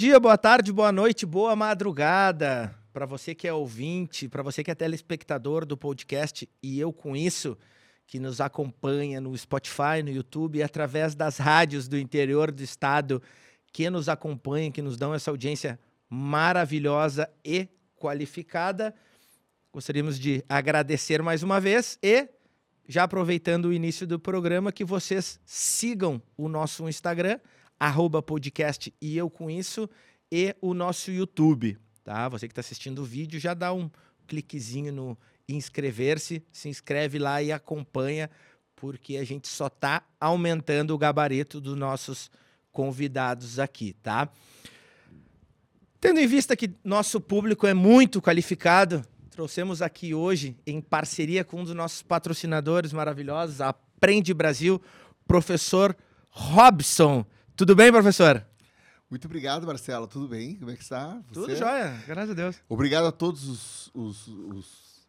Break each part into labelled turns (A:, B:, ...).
A: Dia, boa tarde, boa noite, boa madrugada. Para você que é ouvinte, para você que é telespectador do podcast e eu com isso, que nos acompanha no Spotify, no YouTube e através das rádios do interior do estado que nos acompanham, que nos dão essa audiência maravilhosa e qualificada. Gostaríamos de agradecer mais uma vez e já aproveitando o início do programa que vocês sigam o nosso Instagram arroba podcast e eu com isso, e o nosso YouTube, tá? Você que está assistindo o vídeo, já dá um cliquezinho no inscrever-se, se inscreve lá e acompanha, porque a gente só está aumentando o gabarito dos nossos convidados aqui, tá? Tendo em vista que nosso público é muito qualificado, trouxemos aqui hoje, em parceria com um dos nossos patrocinadores maravilhosos, Aprende Brasil, professor Robson. Tudo bem, professor?
B: Muito obrigado, Marcelo. Tudo bem? Como é que está?
A: Você? Tudo jóia, graças a Deus.
B: Obrigado a todos os, os, os,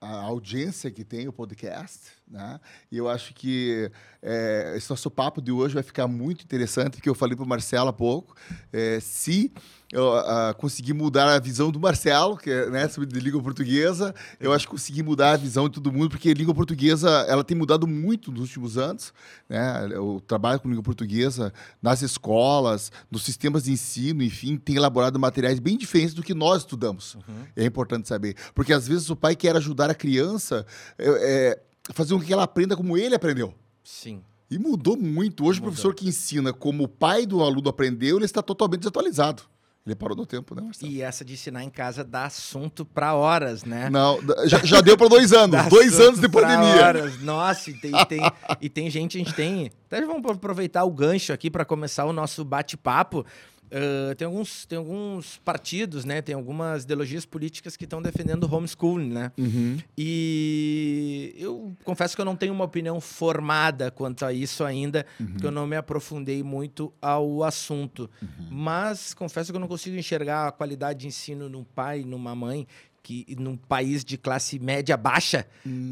B: a audiência que tem o podcast, né? E eu acho que é, esse nosso papo de hoje vai ficar muito interessante, porque eu falei para o Marcelo há pouco. É, se eu uh, consegui mudar a visão do Marcelo, que é né, sobre língua portuguesa. Eu acho que consegui mudar a visão de todo mundo, porque a língua portuguesa ela tem mudado muito nos últimos anos. Né? O trabalho com língua portuguesa nas escolas, nos sistemas de ensino, enfim, tem elaborado materiais bem diferentes do que nós estudamos. Uhum. É importante saber. Porque às vezes o pai quer ajudar a criança é, é, fazer com que ela aprenda como ele aprendeu.
A: Sim.
B: E mudou muito. Hoje, mudou. o professor que ensina como o pai do aluno aprendeu, ele está totalmente desatualizado. Ele parou no tempo, né, Marcelo?
A: E essa de ensinar em casa dá assunto para horas, né?
B: Não, já, já deu para dois anos. dois anos de pandemia.
A: Horas. Nossa, e tem, tem, e tem gente, a gente tem. Até vamos aproveitar o gancho aqui para começar o nosso bate-papo. Uh, tem, alguns, tem alguns partidos, né? Tem algumas ideologias políticas que estão defendendo o homeschooling, né?
B: Uhum.
A: E eu confesso que eu não tenho uma opinião formada quanto a isso ainda, uhum. porque eu não me aprofundei muito ao assunto. Uhum. Mas confesso que eu não consigo enxergar a qualidade de ensino num pai, numa mãe, que num país de classe média baixa,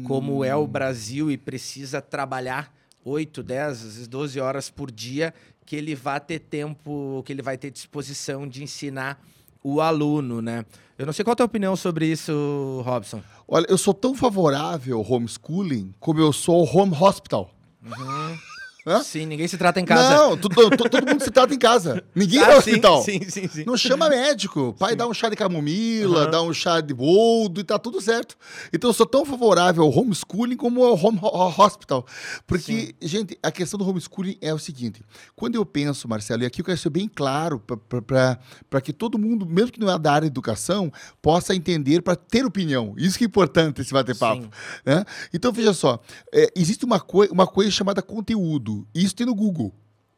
A: como é o hum. Brasil, e precisa trabalhar 8, 10, às vezes 12 horas por dia, que ele vai ter tempo, que ele vai ter disposição de ensinar o aluno, né? Eu não sei qual a tua opinião sobre isso, Robson.
B: Olha, eu sou tão favorável ao homeschooling como eu sou ao home hospital.
A: Uhum. Hã? Sim, ninguém se trata em casa.
B: Não, todo, todo mundo se trata em casa. Ninguém ah, vai ao hospital.
A: Sim, sim, sim.
B: Não chama médico. O pai sim. dá um chá de camomila, uhum. dá um chá de boldo e tá tudo certo. Então eu sou tão favorável ao homeschooling como ao home hospital. Porque, gente, a questão do homeschooling é o seguinte. Quando eu penso, Marcelo, e aqui eu quero ser bem claro para que todo mundo, mesmo que não é da área de educação, possa entender para ter opinião. Isso que é importante esse bater-papo. Né? Então, veja só. É, existe uma, coi uma coisa chamada conteúdo conteúdo. Isso tem no Google.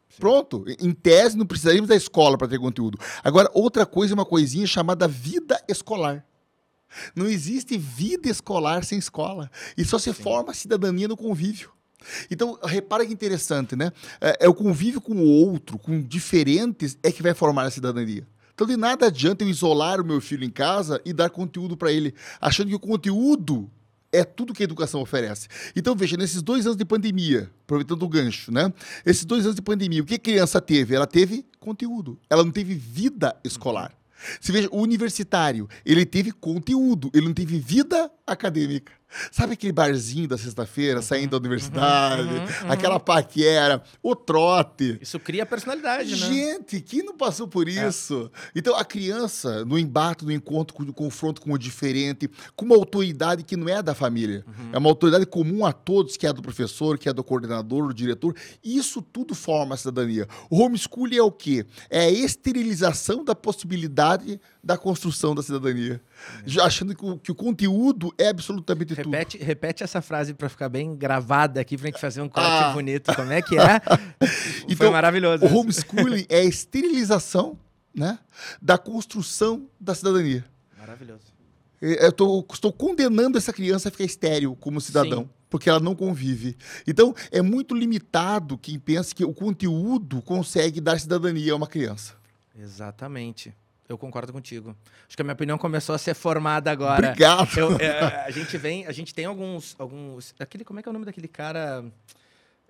B: Sim. Pronto. Em tese, não precisaríamos da escola para ter conteúdo. Agora, outra coisa é uma coisinha chamada vida escolar. Não existe vida escolar sem escola. E só se Sim. forma a cidadania no convívio. Então, repara que interessante, né? É, é, o convívio com o outro, com diferentes, é que vai formar a cidadania. Então, de nada adianta eu isolar o meu filho em casa e dar conteúdo para ele, achando que o conteúdo é tudo que a educação oferece. Então, veja, nesses dois anos de pandemia, aproveitando o gancho, né? Esses dois anos de pandemia, o que a criança teve? Ela teve conteúdo. Ela não teve vida escolar. Você veja, o universitário, ele teve conteúdo, ele não teve vida acadêmica. Sabe aquele barzinho da sexta-feira,
A: Uhum,
B: saindo da universidade, aquela paquera, o trote.
A: Isso cria personalidade, né?
B: Gente, quem não passou por isso? Então, a criança, no embate, no encontro, no confronto com o diferente, com uma autoridade que não é da família, é uma autoridade comum a todos, que é do professor, que é do coordenador, do diretor, isso tudo forma a cidadania. O homeschooling é o quê? É a esterilização da possibilidade da construção da cidadania. Já achando que o, que o conteúdo é absolutamente tudo.
A: Repete, repete essa frase pra ficar bem gravada aqui pra gente fazer um corte
B: Ah.
A: bonito. Como é que é? Foi
B: Então,
A: maravilhoso.
B: O homeschooling é a esterilização né, da construção da cidadania.
A: Maravilhoso.
B: Eu tô- estou condenando essa criança a ficar estéril como cidadão,
A: Sim.
B: porque ela não convive. Então, é muito limitado quem pensa que o conteúdo consegue dar cidadania a uma criança.
A: Exatamente. Eu concordo contigo. Acho que a minha opinião começou a ser formada agora.
B: Obrigado.
A: Eu- é, a gente vem, a gente tem alguns, alguns, aquele, como é que é o nome daquele cara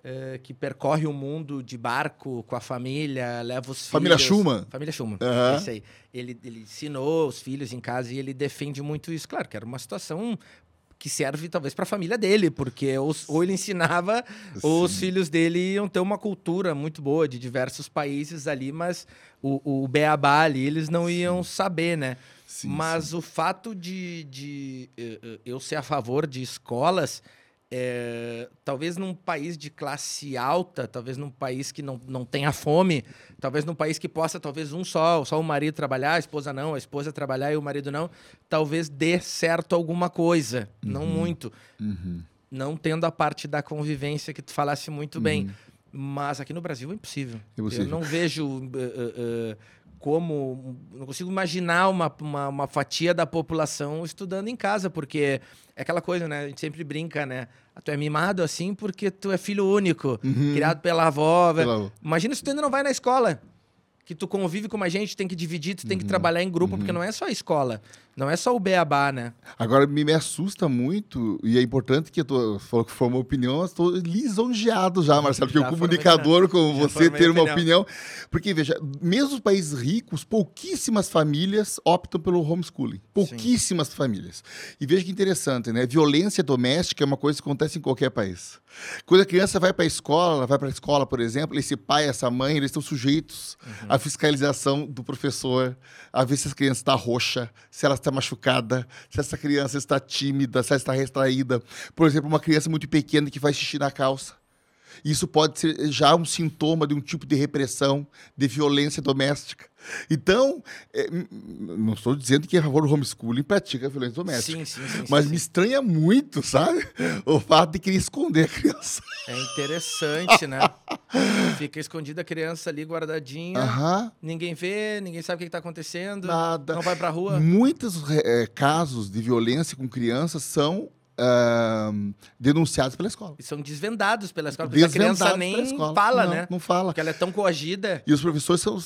A: é, que percorre o mundo de barco com a família, leva os
B: Família
A: filhos.
B: Schumann.
A: Família Schumann.
B: Aham.
A: Isso aí. Ele, ele ensinou os filhos em casa e ele defende muito isso. Claro, que era uma situação que serve talvez para a família dele, porque os- ou ele ensinava, ou os
B: Sim.
A: filhos dele iam ter uma cultura muito boa de diversos países ali, mas o, o beabá ali eles não iam saber, né?
B: Sim,
A: Mas o fato de, de, eh, eh, eu ser a favor de escolas, eh, talvez num país de classe alta, talvez num país que não, não tenha fome, talvez num país que possa, talvez um só, só o marido trabalhar, a esposa não, a esposa trabalhar e o marido não, talvez dê certo alguma coisa, não muito.
B: Uhum.
A: Não tendo a parte da convivência que tu falasse muito bem. Mas aqui no Brasil é impossível.
B: Impossível.
A: Eu não vejo eh, eh, como. Não consigo imaginar uma, uma, uma fatia da população estudando em casa, porque é aquela coisa, né? A gente sempre brinca, né? Ah, Tu é mimado assim porque tu é filho único, criado pela avó.
B: Pela-
A: Imagina se tu ainda não vai na escola. Que tu convive com mais gente, tem que dividir, tu tem que trabalhar em grupo, porque não é só a escola. Não é só o beabá, né?
B: Agora, me, me assusta muito, e é importante que eu tô, falou que formou opinião, estou lisonjeado já, Marcelo, porque o comunicador como
A: Já
B: você ter uma
A: opinião.
B: opinião. Porque, veja, mesmo os países ricos, pouquíssimas famílias optam pelo homeschooling. Pouquíssimas famílias. E veja que interessante, né? Violência doméstica é uma coisa que acontece em qualquer país. Quando a criança vai para a escola, ela vai para a escola, por exemplo, esse pai, essa mãe, eles estão sujeitos
A: Uhum.
B: À fiscalização do professor, a ver se essa criança está roxa, se ela está machucada, se essa criança está tímida, se ela está retraída. Por exemplo, uma criança muito pequena que faz xixi na calça. Isso pode ser já um sintoma de um tipo de repressão, de violência doméstica. Então, é, não estou dizendo que a favor do homeschooling pratica violência doméstica.
A: Sim, sim, sim.
B: Mas
A: sim,
B: me
A: sim.
B: estranha muito, sabe? O fato de querer esconder a criança.
A: É interessante, né? Fica escondida a criança ali guardadinha.
B: Aham.
A: Ninguém vê, ninguém sabe o que está acontecendo.
B: Nada.
A: Não vai pra rua.
B: Muitos eh, casos de violência com crianças são denunciados pela escola.
A: E são desvendados pela escola. Porque a criança
B: Desvendados
A: nem
B: escola.
A: fala,
B: Não,
A: né?
B: Não fala.
A: Porque ela é tão coagida.
B: E os professores são,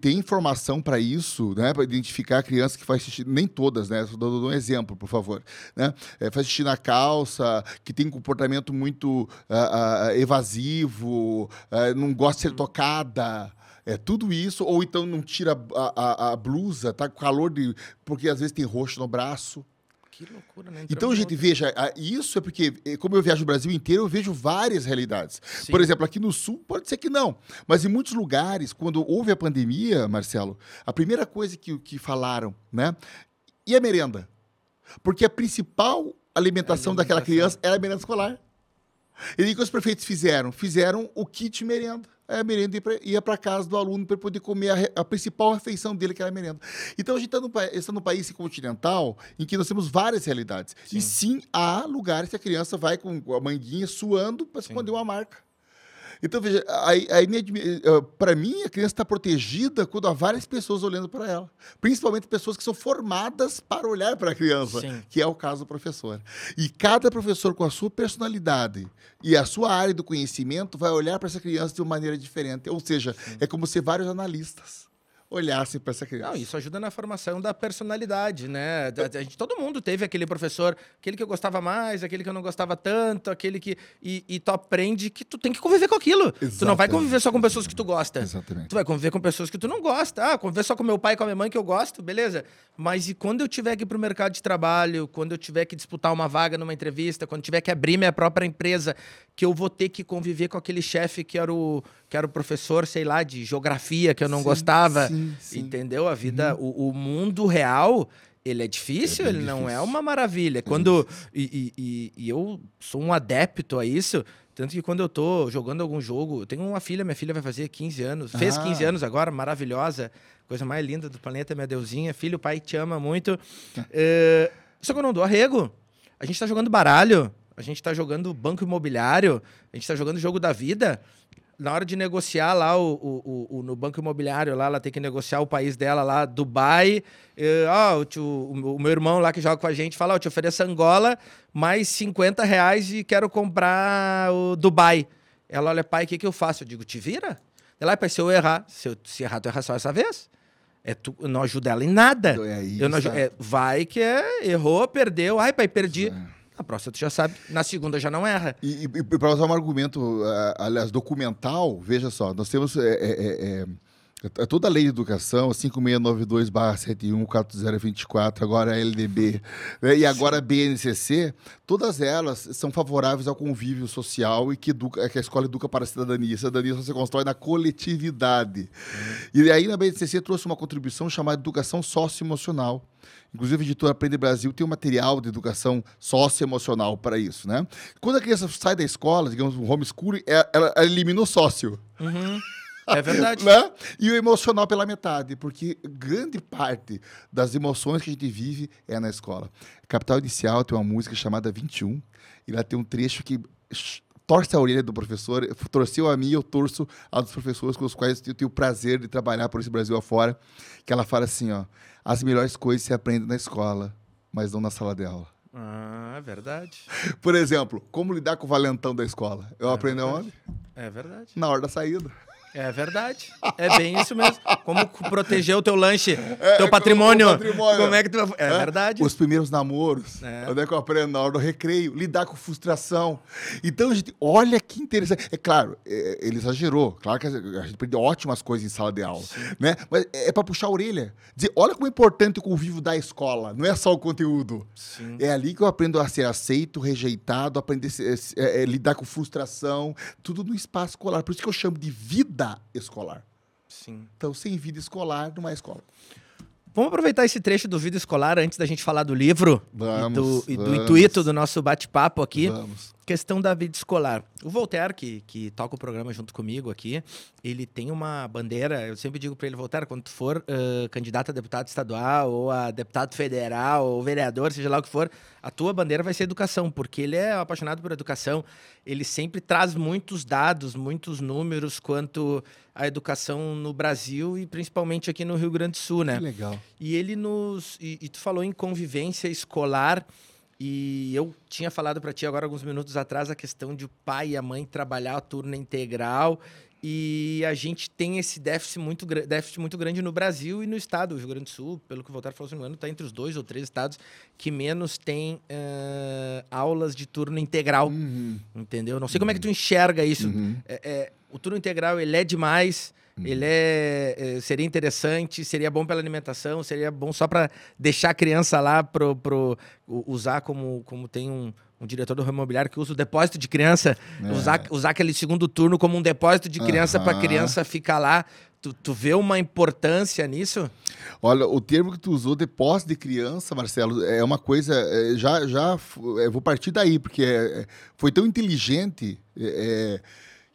B: têm informação para isso, né? Para identificar a criança que faz xixi, nem todas, né? Estou dando um exemplo, por favor. Né? É, faz xixi na calça, que tem um comportamento muito ah, ah, evasivo, ah, não gosta de ser tocada. É tudo isso, ou então não tira a, a- a blusa, tá com calor de. Porque às vezes tem roxo no braço.
A: Que loucura, né?
B: Então, gente, veja, isso é porque, eh, como eu viajo o Brasil inteiro, eu vejo várias realidades.
A: Sim.
B: Por exemplo, aqui no Sul, pode ser que não. Mas em muitos lugares, quando houve a pandemia, Marcelo, a primeira coisa que, que falaram, né? E a merenda? Porque a principal alimentação daquela
A: Alimentação.
B: criança era a merenda escolar. E aí o que os prefeitos fizeram? Fizeram o kit merenda. Aí A merenda ia para casa do aluno para poder comer a, a principal refeição dele, que era a merenda. Então a gente está num, está num país continental em que nós temos várias realidades. E sim, há lugares que a criança vai com a manguinha suando para esconder uma marca. Então, veja, aí, aí para mim, a criança está protegida quando há várias pessoas olhando para ela. Principalmente pessoas que são formadas para olhar para a criança,
A: Sim.
B: que é o caso do professor. E cada professor, com a sua personalidade e a sua área do conhecimento, vai olhar para essa criança de uma maneira diferente. Ou seja, é como ser vários analistas olhassem para essa criança.
A: Não, isso ajuda na formação da personalidade, né? Da gente, todo mundo teve aquele professor, aquele que eu gostava mais, aquele que eu não gostava tanto, aquele que. E, e tu aprende que tu tem que conviver com aquilo. Tu não vai
B: Exatamente.
A: conviver só com pessoas que tu gosta.
B: Exatamente.
A: Tu vai conviver com pessoas que tu não gosta. Ah, conviver só com meu pai e com a minha mãe que eu gosto, beleza. Mas e quando eu tiver que ir pro mercado de trabalho, quando eu tiver que disputar uma vaga numa entrevista, quando tiver que abrir minha própria empresa, que eu vou ter que conviver com aquele chefe que era o, que era o professor, sei lá, de geografia, que eu não
B: Sim,
A: gostava.
B: sim, sim.
A: Entendeu? A vida, o, o mundo real. Ele é difícil,
B: É
A: ele não é
B: difícil.
A: uma maravilha. Quando e, e- e- e eu sou um adepto a isso, tanto que quando eu tô jogando algum jogo, eu tenho uma filha, minha filha vai fazer 15 anos, fez
B: Ah.
A: 15 anos agora, maravilhosa, coisa mais linda do planeta, minha deusinha. Filho, pai te ama muito. É, só que eu não dou arrego. A gente tá jogando baralho, a gente tá jogando banco imobiliário, a gente tá jogando jogo da vida. Na hora de negociar lá o, o- o- no banco imobiliário, lá ela tem que negociar o país dela lá, Dubai. Eh, ó, o, tio- o meu- o meu irmão lá que joga com a gente fala: ó, eu te ofereço Angola mais 50 reais e quero comprar o Dubai. Ela olha, pai, o que, que eu faço? Eu digo, te vira. Ela, "Ah, pai, se eu errar, se, eu, se errar, tu erra só essa vez. É tu, eu não ajuda ela em nada.
B: É aí,
A: eu não, é, vai que é, errou, perdeu. Ai, pai, perdi. Na próxima tu já sabe. Na segunda já não erra.
B: E, para usar um argumento, ah, aliás, documental, veja só, nós temos é, é, é, é, toda a lei de educação, 5692-714024, agora a LDB né, e agora a BNCC, todas elas são favoráveis ao convívio social e que, educa, que a escola educa para a cidadania. A cidadania só se constrói na coletividade. E aí na BNCC trouxe uma contribuição chamada educação socioemocional. Inclusive, a editora Aprende Brasil tem um material de educação socioemocional para isso, né? Quando a criança sai da escola, digamos, um homeschooling, é- ela, ela elimina o sócio,
A: É verdade.
B: né? E o emocional pela metade, porque grande parte das emoções que a gente vive é na escola. Capital Inicial tem uma música chamada 21, e lá tem um trecho que torce a orelha do professor, torceu a mim, eu torço a dos professores com os quais eu tenho o prazer de trabalhar por esse Brasil afora, que ela fala assim, ó, as melhores coisas se aprendem na escola, mas não na sala de aula.
A: Ah, é verdade.
B: Por exemplo, como lidar com o valentão da escola? Eu aprendi
A: verdade.
B: onde?
A: É verdade.
B: Na hora da saída.
A: É verdade. É bem isso mesmo. Como proteger o teu lanche, teu patrimônio.
B: É, patrimônio.
A: Como é que tu vai... É verdade.
B: Os primeiros namoros.
A: É.
B: Onde é que eu aprendo? Na hora do recreio. Lidar com frustração. Então, gente, olha que interessante. É claro, é, ele exagerou. Claro que a gente aprende ótimas coisas em sala de aula. Né? Mas é para puxar a orelha. Dizer, olha como é importante o convívio da escola. Não é só o conteúdo.
A: Sim.
B: É ali que eu aprendo a ser aceito, rejeitado, aprender a é, é, lidar com frustração. Tudo no espaço escolar. Por isso que eu chamo de vida escolar.
A: Sim.
B: Então, sem vida escolar, não é escola.
A: Vamos aproveitar esse trecho do vídeo escolar antes da gente falar do livro
B: Vamos,
A: e do, e do intuito do nosso bate-papo aqui.
B: Vamos.
A: Questão da vida escolar. O Voltaire, que, que toca o programa junto comigo aqui, ele tem uma bandeira. Eu sempre digo para ele, Voltaire, quando tu for ãh, candidato a deputado estadual, ou a deputado federal, ou vereador, seja lá o que for, a tua bandeira vai ser educação, porque ele é apaixonado por educação. Ele sempre traz muitos dados, muitos números quanto à educação no Brasil e principalmente aqui no Rio Grande do Sul, né?
B: Que legal.
A: E ele nos. E, e tu falou em convivência escolar. E eu tinha falado para ti agora, alguns minutos atrás, a questão de o pai e a mãe trabalhar a turno integral. E a gente tem esse déficit muito, déficit muito grande no Brasil e no estado. O Rio Grande do Sul, pelo que o Voltaire falou, se não me engano, está entre os dois ou três estados que menos tem eh, aulas de turno integral.
B: Uhum.
A: Entendeu? Não sei como é que tu enxerga isso.
B: Uhum.
A: É, é, o turno integral, ele é demais. Ele é, é, seria interessante, seria bom pela alimentação, seria bom só para deixar a criança lá pro, pro usar como, como tem um, um diretor do ramo imobiliário que usa o depósito de criança,
B: É.
A: usar, usar aquele segundo turno como um depósito de criança para a
B: Aham.
A: criança ficar lá. Tu, tu vê uma importância nisso?
B: Olha, o termo que tu usou, depósito de criança, Marcelo, é uma coisa. é, já, já, vou partir daí, porque é, é, foi tão inteligente é, é,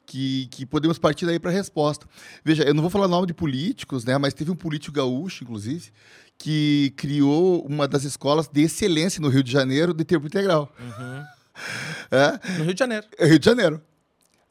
B: que, que podemos partir daí para a resposta. Veja, eu não vou falar nome de políticos, né? Mas teve um político gaúcho, inclusive, que criou uma das escolas de excelência no Rio de Janeiro de tempo integral. É,
A: No Rio de Janeiro.
B: é Rio de Janeiro.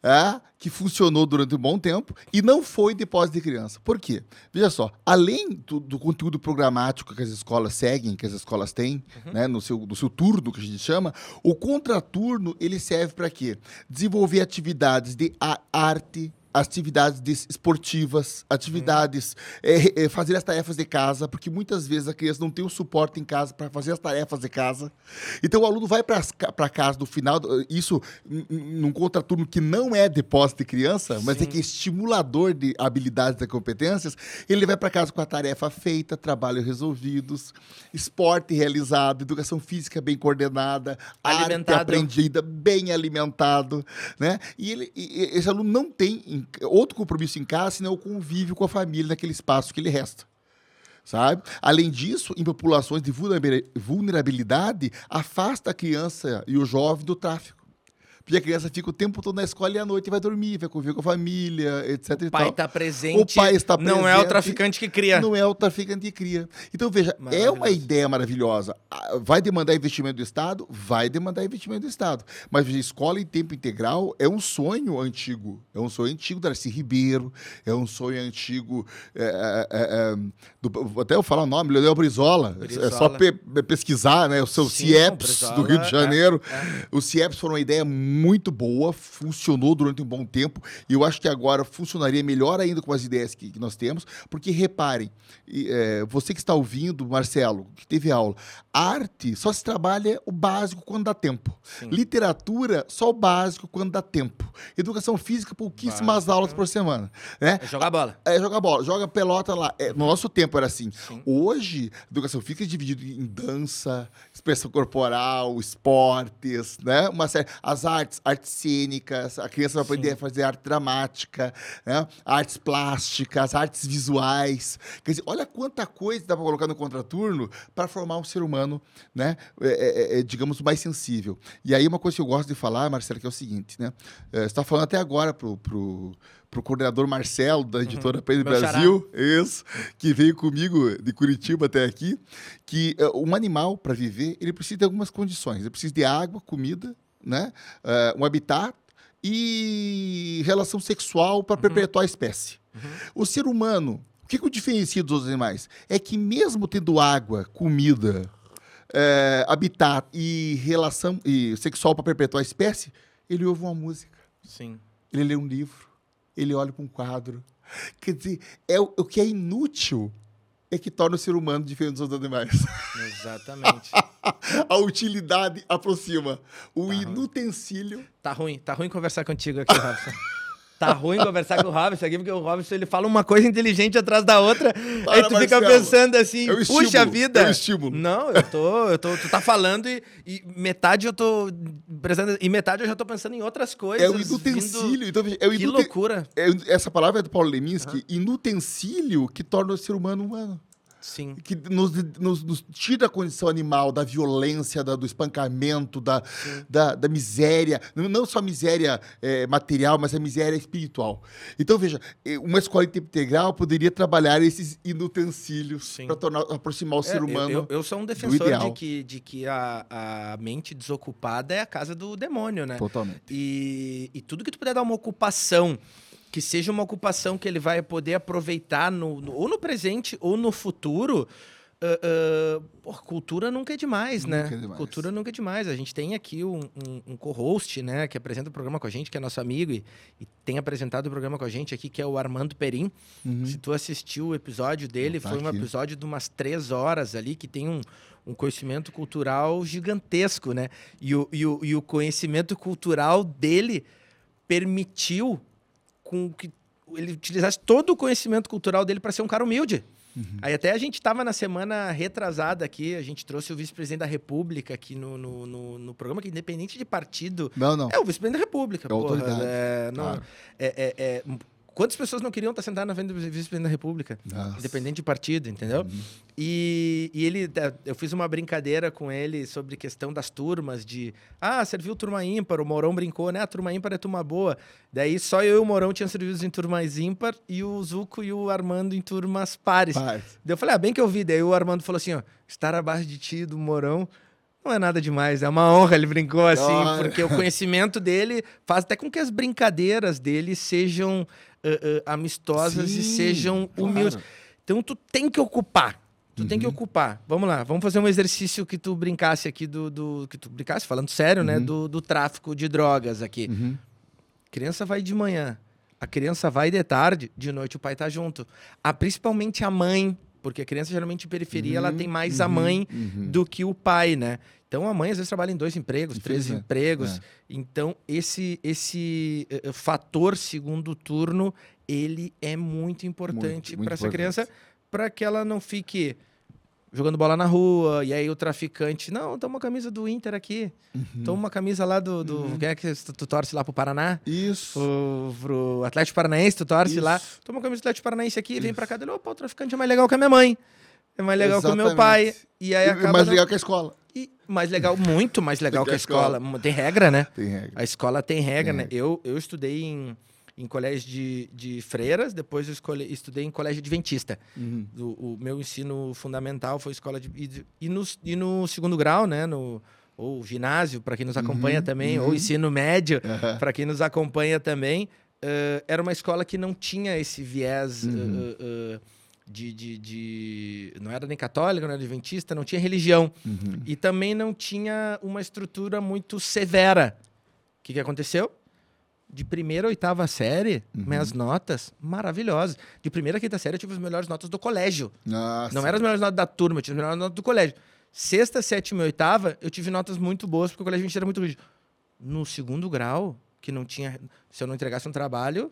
B: É, que funcionou durante um bom tempo e não foi depósito de criança. Por quê? Veja só, além do, do conteúdo programático que as escolas seguem, que as escolas têm, né, no, seu, no seu turno, que a gente chama, o contraturno ele serve para quê? Desenvolver atividades de arte, atividades des- esportivas, atividades, é, é, fazer as tarefas de casa, porque muitas vezes a criança não tem o suporte em casa para fazer as tarefas de casa. Então o aluno vai para casa no final, isso num contraturno que não é depósito de criança, mas é que é estimulador de habilidades e competências, ele vai para casa com a tarefa feita, trabalho resolvidos, esporte realizado, educação física bem coordenada, arte
A: Alimentado.
B: aprendida, bem alimentado, né? E, ele, e- esse aluno não tem em- outro compromisso em casa, senão o convívio com a família naquele espaço que ele resta. Sabe? Além disso, em populações de vulnerabil- vulnerabilidade, afasta a criança e o jovem do tráfico. Porque a criança fica o tempo todo na escola e à noite vai dormir, vai conviver com a família, etc.
A: O
B: e
A: pai está presente.
B: O pai está
A: Não é o
B: presente.
A: traficante que cria.
B: Não é o traficante que cria. Então, veja, é uma ideia maravilhosa. Ah, Vai demandar investimento do Estado? Vai demandar investimento do Estado. Mas veja, escola em tempo integral é um sonho antigo. É um sonho antigo da Darcy Ribeiro, é um sonho antigo. é, é, é, do- até eu falar o nome, Leonel Brizola. É só
A: Brizola.
B: pe- pesquisar, né? O seu
A: Sim,
B: CIEPS
A: o
B: do Rio de
A: Brizola, é,
B: Janeiro.
A: é.
B: Os CIEPs foram uma ideia muito boa, funcionou durante um bom tempo, e eu acho que agora funcionaria melhor ainda com as ideias que, que nós temos, porque reparem, é, você que está ouvindo, Marcelo, que teve aula, arte só se trabalha o básico quando dá tempo.
A: Sim.
B: Literatura, só o básico quando dá tempo. Educação física, pouquíssimas aulas por semana. Né?
A: É jogar bola.
B: É jogar bola, joga pelota lá. É, no nosso tempo era assim.
A: Sim.
B: Hoje, a educação física é dividida em dança, expressão corporal, esportes, né? Uma série, as artes, artes cênicas, a criança vai aprender
A: Sim.
B: a fazer arte dramática, né? artes plásticas, artes visuais. Quer dizer, olha quanta coisa dá para colocar no contraturno para formar um ser humano, né? É, é, é, digamos, mais sensível. E aí, uma coisa que eu gosto de falar, Marcelo, que é o seguinte, né? É, você está falando até agora pro, pro, pro coordenador Marcelo, da editora Pedro
A: Uhum. Meu xará.
B: Brasil, isso, que veio comigo de Curitiba até aqui, que é, um animal, para viver, ele precisa de algumas condições. Ele precisa de água, comida, né? É, um habitat e relação sexual
A: Uhum.
B: para perpetuar a espécie. O ser humano, o que, que o diferencia dos outros animais? É que mesmo tendo água, comida, é, habitat e relação e sexual para perpetuar a espécie, ele ouve uma música,
A: Sim.
B: ele lê um livro, ele olha para um quadro. Quer dizer, é o, o que é inútil é que torna o ser humano diferente dos outros animais.
A: Exatamente.
B: a utilidade aproxima. O
A: Tá.
B: inutensílio.
A: Tá ruim, tá ruim conversar contigo aqui, Robson. Tá ruim conversar com o Robson aqui, porque o Robson ele fala uma coisa inteligente atrás da outra. aí tu fica
B: Marcelo.
A: pensando assim,
B: É o
A: puxa
B: estímulo,
A: vida.
B: o estímulo.
A: Não, eu tô, eu tô. Tu tá falando e, e metade eu tô. E metade eu já tô pensando em outras coisas.
B: É o inutensílio.
A: vindo-
B: Então, veja, é o
A: Que
B: inuten-
A: loucura.
B: é- essa palavra é do Paulo Leminski, inutensílio que torna o ser humano humano.
A: Sim.
B: Que nos, nos- nos tira a condição animal da violência, da- do espancamento, da, da, da miséria. Não, só a miséria eh, material, mas a miséria espiritual. Então, veja, uma escola em tempo integral poderia trabalhar esses inutensílios para aproximar o
A: É,
B: ser
A: eu-
B: humano.
A: Eu, eu sou um defensor de que, de que a, a mente desocupada é a casa do demônio, né?
B: Totalmente.
A: E, e tudo que tu puder dar uma ocupação, que seja uma ocupação que ele vai poder aproveitar no, no- ou no presente ou no futuro. ah, pô, cultura nunca é demais, né?
B: Nunca é demais.
A: Cultura nunca é demais. A gente tem aqui um, um, um co-host, né, que apresenta o programa com a gente, que é nosso amigo e, e tem apresentado o programa com a gente aqui, que é o Armando Perim.
B: Uhum.
A: Se tu assistiu o episódio dele,
B: Tá
A: foi um
B: aqui.
A: episódio de umas três horas ali, que tem um, um conhecimento cultural gigantesco, né? E o, e, o, e o conhecimento cultural dele permitiu com que ele utilizasse todo o conhecimento cultural dele para ser um cara humilde.
B: Uhum.
A: Aí até a gente estava na semana retrasada aqui, a gente trouxe o vice-presidente da República aqui no, no, no, no programa, que independente de partido,
B: Não, não.
A: é o vice-presidente da República,
B: É
A: porra.
B: autoridade,
A: É, não-
B: claro.
A: é- é- é- quantas pessoas não queriam estar sentadas na frente do vice-presidente da República?
B: Nossa.
A: Independente de partido, entendeu? E, e ele, eu fiz uma brincadeira com ele sobre questão das turmas, de ah, serviu turma ímpar, o Mourão brincou, né? A turma ímpar é turma boa. Daí só eu e o Mourão tinham servido em turmas ímpar e o Zuco e o Armando em turmas pares. Daí eu falei, ah, bem que eu vi. Daí o Armando falou assim, ó, estar abaixo de ti, do Mourão, não é nada demais, é uma honra, ele brincou assim, porque o conhecimento dele faz até com que as brincadeiras dele sejam ah, ah, amistosas e
B: Sim,
A: sejam
B: claro.
A: humildes. Então tu tem que ocupar. Tu tem que
B: Uhum.
A: ocupar. Vamos lá, vamos fazer um exercício que tu brincasse aqui do. do- que tu brincasse, falando sério, né?
B: Uhum.
A: Do, do tráfico de drogas aqui.
B: Uhum.
A: Criança vai de manhã, A criança vai de tarde, de noite o pai tá junto. Ah, principalmente a mãe, porque a criança geralmente em periferia ela
B: Uhum,
A: tem mais a
B: uhum,
A: mãe
B: uhum.
A: do que o pai, né? Então a mãe às vezes trabalha em dois empregos, três
B: Infelizmente,
A: empregos.
B: é.
A: Então esse esse eh, eh, fator segundo turno ele é muito importante para essa criança, para que ela não fique jogando bola na rua e aí o traficante não toma uma camisa do Inter aqui,
B: Uhum.
A: toma uma camisa lá do, do quem é que tu, tu torce lá pro Paraná?
B: Isso.
A: Pro, pro Atlético Paranaense, tu torce
B: Isso.
A: lá, toma uma camisa do Atlético Paranaense aqui, vem pra cá, dele, opa, o traficante é mais legal que a minha mãe. É mais legal que o meu pai.
B: Exatamente.
A: E aí
B: E
A: acaba.
B: mais
A: não-
B: legal que a escola.
A: e mais legal, muito mais legal
B: Que a
A: escola. Tem regra, né?
B: Tem regra.
A: A escola tem regra,
B: Tem
A: né?
B: regra.
A: Eu, eu estudei em, em colégio de, de freiras, depois eu escolhi- estudei em colégio adventista.
B: Uhum.
A: O, o meu ensino fundamental foi escola de. E, e no, e no segundo grau, né? No, ou ginásio, para quem nos acompanha
B: Uhum,
A: também,
B: uhum.
A: ou ensino médio, para quem nos acompanha também, eh, era uma escola que não tinha esse viés eh, eh, de, de, de- Não era nem católica, não era adventista, não tinha religião.
B: Uhum.
A: E também não tinha uma estrutura muito severa. O que, que aconteceu? De primeira a oitava série,
B: Uhum.
A: minhas notas maravilhosas. De primeira a quinta série, eu tive as melhores notas do colégio.
B: Nossa.
A: Não eram as melhores notas da turma, eu tive as melhores notas do colégio. Sexta, sétima e oitava, eu tive notas muito boas, porque o colégio 20 era muito rígido. No segundo grau, que não tinha. Se eu não entregasse um trabalho,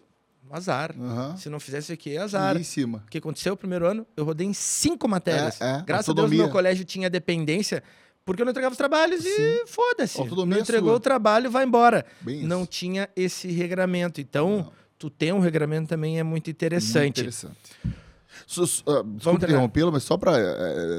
A: azar.
B: Aham.
A: Se não fizesse aqui, azar.
B: Ali em cima.
A: O que aconteceu no primeiro ano? Eu rodei em cinco matérias.
B: É, é,
A: Graças a Deus,
B: autonomia.
A: meu colégio tinha dependência, porque eu não entregava os trabalhos e foda-se. Não entregou
B: sua.
A: o trabalho, vai embora.
B: Bem isso.
A: Não tinha esse regramento. Então,
B: Não.
A: tu ter um regramento também é muito interessante.
B: Muito interessante. Su- su- ah, desculpa
A: terminar.
B: interrompê-lo, mas só para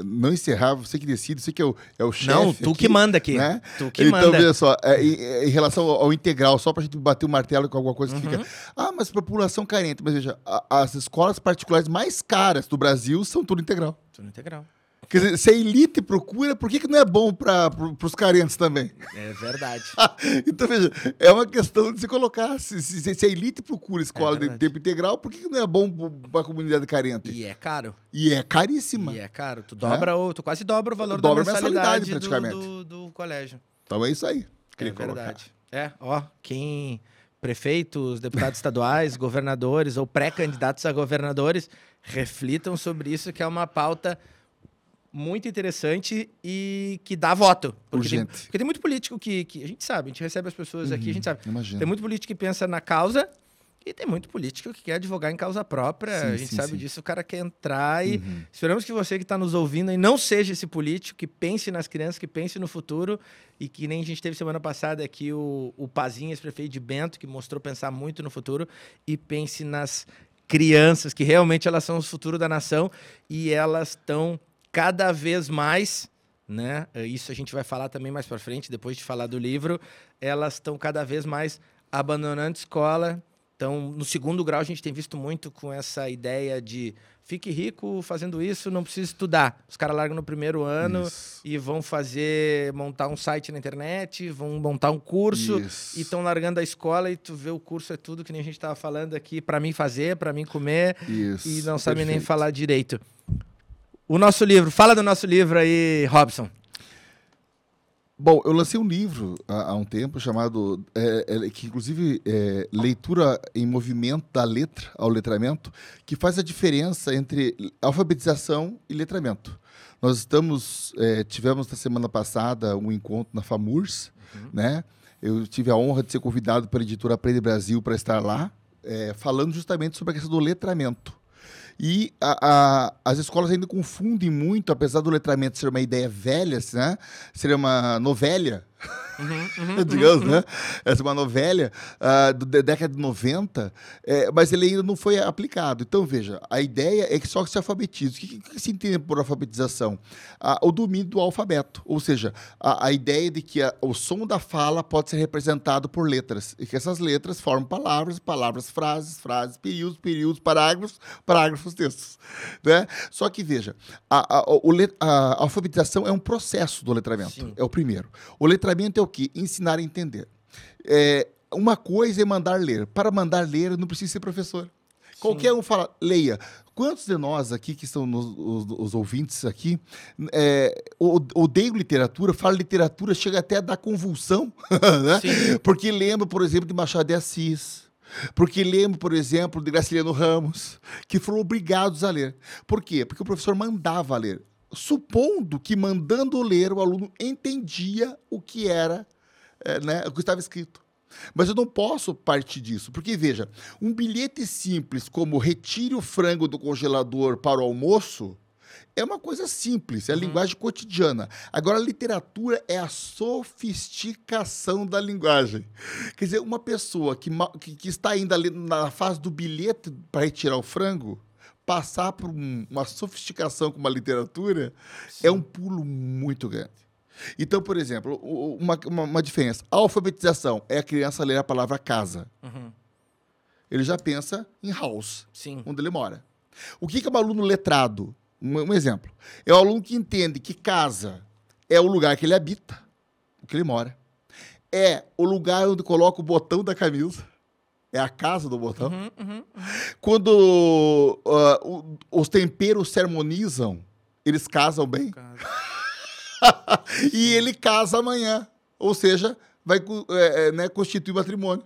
B: não encerrar, você que decide, você que é o, é o chefe.
A: não, tu
B: aqui,
A: que manda aqui.
B: né?
A: Tu que
B: então,
A: manda.
B: veja só, é, em, em relação ao, ao integral, só para a gente bater o martelo com alguma coisa que
A: Uhum.
B: fica. Ah, mas população carente. Mas veja, a- as escolas particulares mais caras do Brasil são tudo integral.
A: Tudo integral.
B: Quer dizer, se a elite procura, por que, que não é bom para pro, os carentes também?
A: É verdade.
B: então, veja, é uma questão de se colocar. Se, se- se a elite procura escola de
A: verdade.
B: tempo integral, por que, que não é bom para a comunidade carente?
A: e é caro.
B: E é caríssima.
A: E é caro. Tu dobra ou tu quase dobra o valor
B: Dobra
A: da
B: mensalidade,
A: mensalidade,
B: praticamente.
A: do, do colégio.
B: Então é isso aí.
A: É
B: Queria colocar.
A: verdade. É, ó, quem prefeitos, deputados estaduais, governadores ou pré-candidatos a governadores reflitam sobre isso, que é uma pauta muito interessante e que dá voto. Porque, tem, porque tem muito político que, que a gente sabe, a gente recebe as pessoas aqui, a gente sabe.
B: Imagina.
A: Tem muito político que pensa na causa e tem muito político que quer advogar em causa própria.
B: Sim,
A: a gente
B: sim,
A: sabe
B: sim.
A: disso, o cara quer entrar e
B: Uhum.
A: esperamos que você que está nos ouvindo aí não seja esse político, que pense nas crianças, que pense no futuro e que nem a gente teve semana passada aqui o, o Pazinho, esse prefeito de Bento, que mostrou pensar muito no futuro e pense nas crianças, que realmente elas são o futuro da nação e elas estão cada vez mais, né? Isso a gente vai falar também mais para frente, depois de falar do livro, elas estão cada vez mais abandonando escola. Então, no segundo grau, a gente tem visto muito com essa ideia de fique rico fazendo isso, não precisa estudar. Os caras largam no primeiro ano
B: Isso.
A: e vão fazer, montar um site na internet, vão montar um curso
B: Isso.
A: e estão largando a escola e tu vê o curso é tudo que nem a gente estava falando aqui para mim fazer, para mim comer
B: Isso.
A: e não sabe nem falar direito. O nosso livro, fala do nosso livro aí, Robson.
B: Bom, eu lancei um livro há, há um tempo chamado, é, é, que inclusive é Leitura em Movimento da Letra ao Letramento, que faz a diferença entre alfabetização e letramento. Nós estamos, é, tivemos na semana passada um encontro na FAMURS, né? Eu tive a honra de ser convidado pela editora Aprende Brasil para estar lá, é, falando justamente sobre a questão do letramento. E a- a- as escolas ainda confundem muito, apesar do letramento ser uma ideia velha, né? Uma novelha, digamos, né? Essa é uma novelha ah, do- da década de 90, é, mas ele ainda não foi aplicado. Então, veja, a ideia é que só se alfabetize. O que, que- se entende por alfabetização? Ah, o domínio do alfabeto, ou seja, a, a ideia de que a- o som da fala pode ser representado por letras, e que essas letras formam palavras, palavras, frases, frases, períodos, períodos, parágrafos, parágrafos, textos. Né? Só que, veja, a, a- a alfabetização é um processo do letramento,
A: Sim.
B: é o primeiro. O letramento é o quê? Ensinar a entender. É, uma coisa é mandar ler. Para mandar ler, não precisa ser professor. Qualquer um fala, leia. Quantos de nós aqui, que são nos- os, os ouvintes aqui, é, odeiam literatura, fala literatura, chega até a dar convulsão, né?
A: Sim.
B: Porque lembra, por exemplo, de Machado de Assis. Porque lembro, por exemplo, de Graciliano Ramos, que foram obrigados a ler. Por quê? Porque o professor mandava ler. Supondo que mandando ler, o aluno entendia o que era, é, né, o que estava escrito. Mas eu não posso partir disso, porque veja, um bilhete simples como retire o frango do congelador para o almoço é uma coisa simples, é a uhum. linguagem cotidiana. Agora, a literatura é a sofisticação da linguagem. Quer dizer, uma pessoa que, que, que está ainda na fase do bilhete para retirar o frango, passar por um, uma sofisticação com uma literatura Sim. é um pulo muito grande. Então, por exemplo, uma, uma, uma, diferença. A alfabetização é a criança ler a palavra casa. Uhum. Ele já pensa em house, Sim. onde ele mora. O que, é um aluno letrado? Um, um exemplo. É o aluno que entende que casa é o lugar que ele habita, o que ele mora. É o lugar onde coloca o botão da camisa. É a casa do botão. Uhum, uhum, uhum. Quando uh, os temperos se harmonizam, eles casam bem. e ele casa amanhã. Ou seja, vai é, é, né, constituir matrimônio.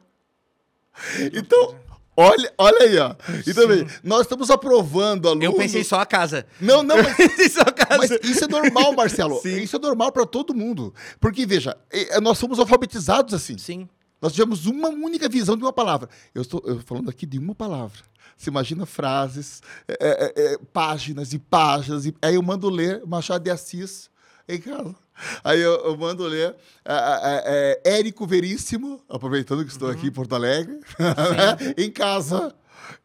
B: Então, Olha, olha aí, ó. E também, nós estamos aprovando alunos.
A: Eu pensei só a casa.
B: Não, não, mas, só a casa. mas isso é normal, Marcelo. Sim. Isso é normal para todo mundo. Porque, veja, nós somos alfabetizados assim.
A: Sim.
B: Nós tivemos uma única visão de uma palavra. Eu estou eu falando aqui de uma palavra. Você imagina frases, é, é, é, páginas e páginas. E, aí eu mando ler Machado de Assis em casa. Aí eu, eu mando ler é, Érico Veríssimo, aproveitando que estou uhum. aqui em Porto Alegre, em casa.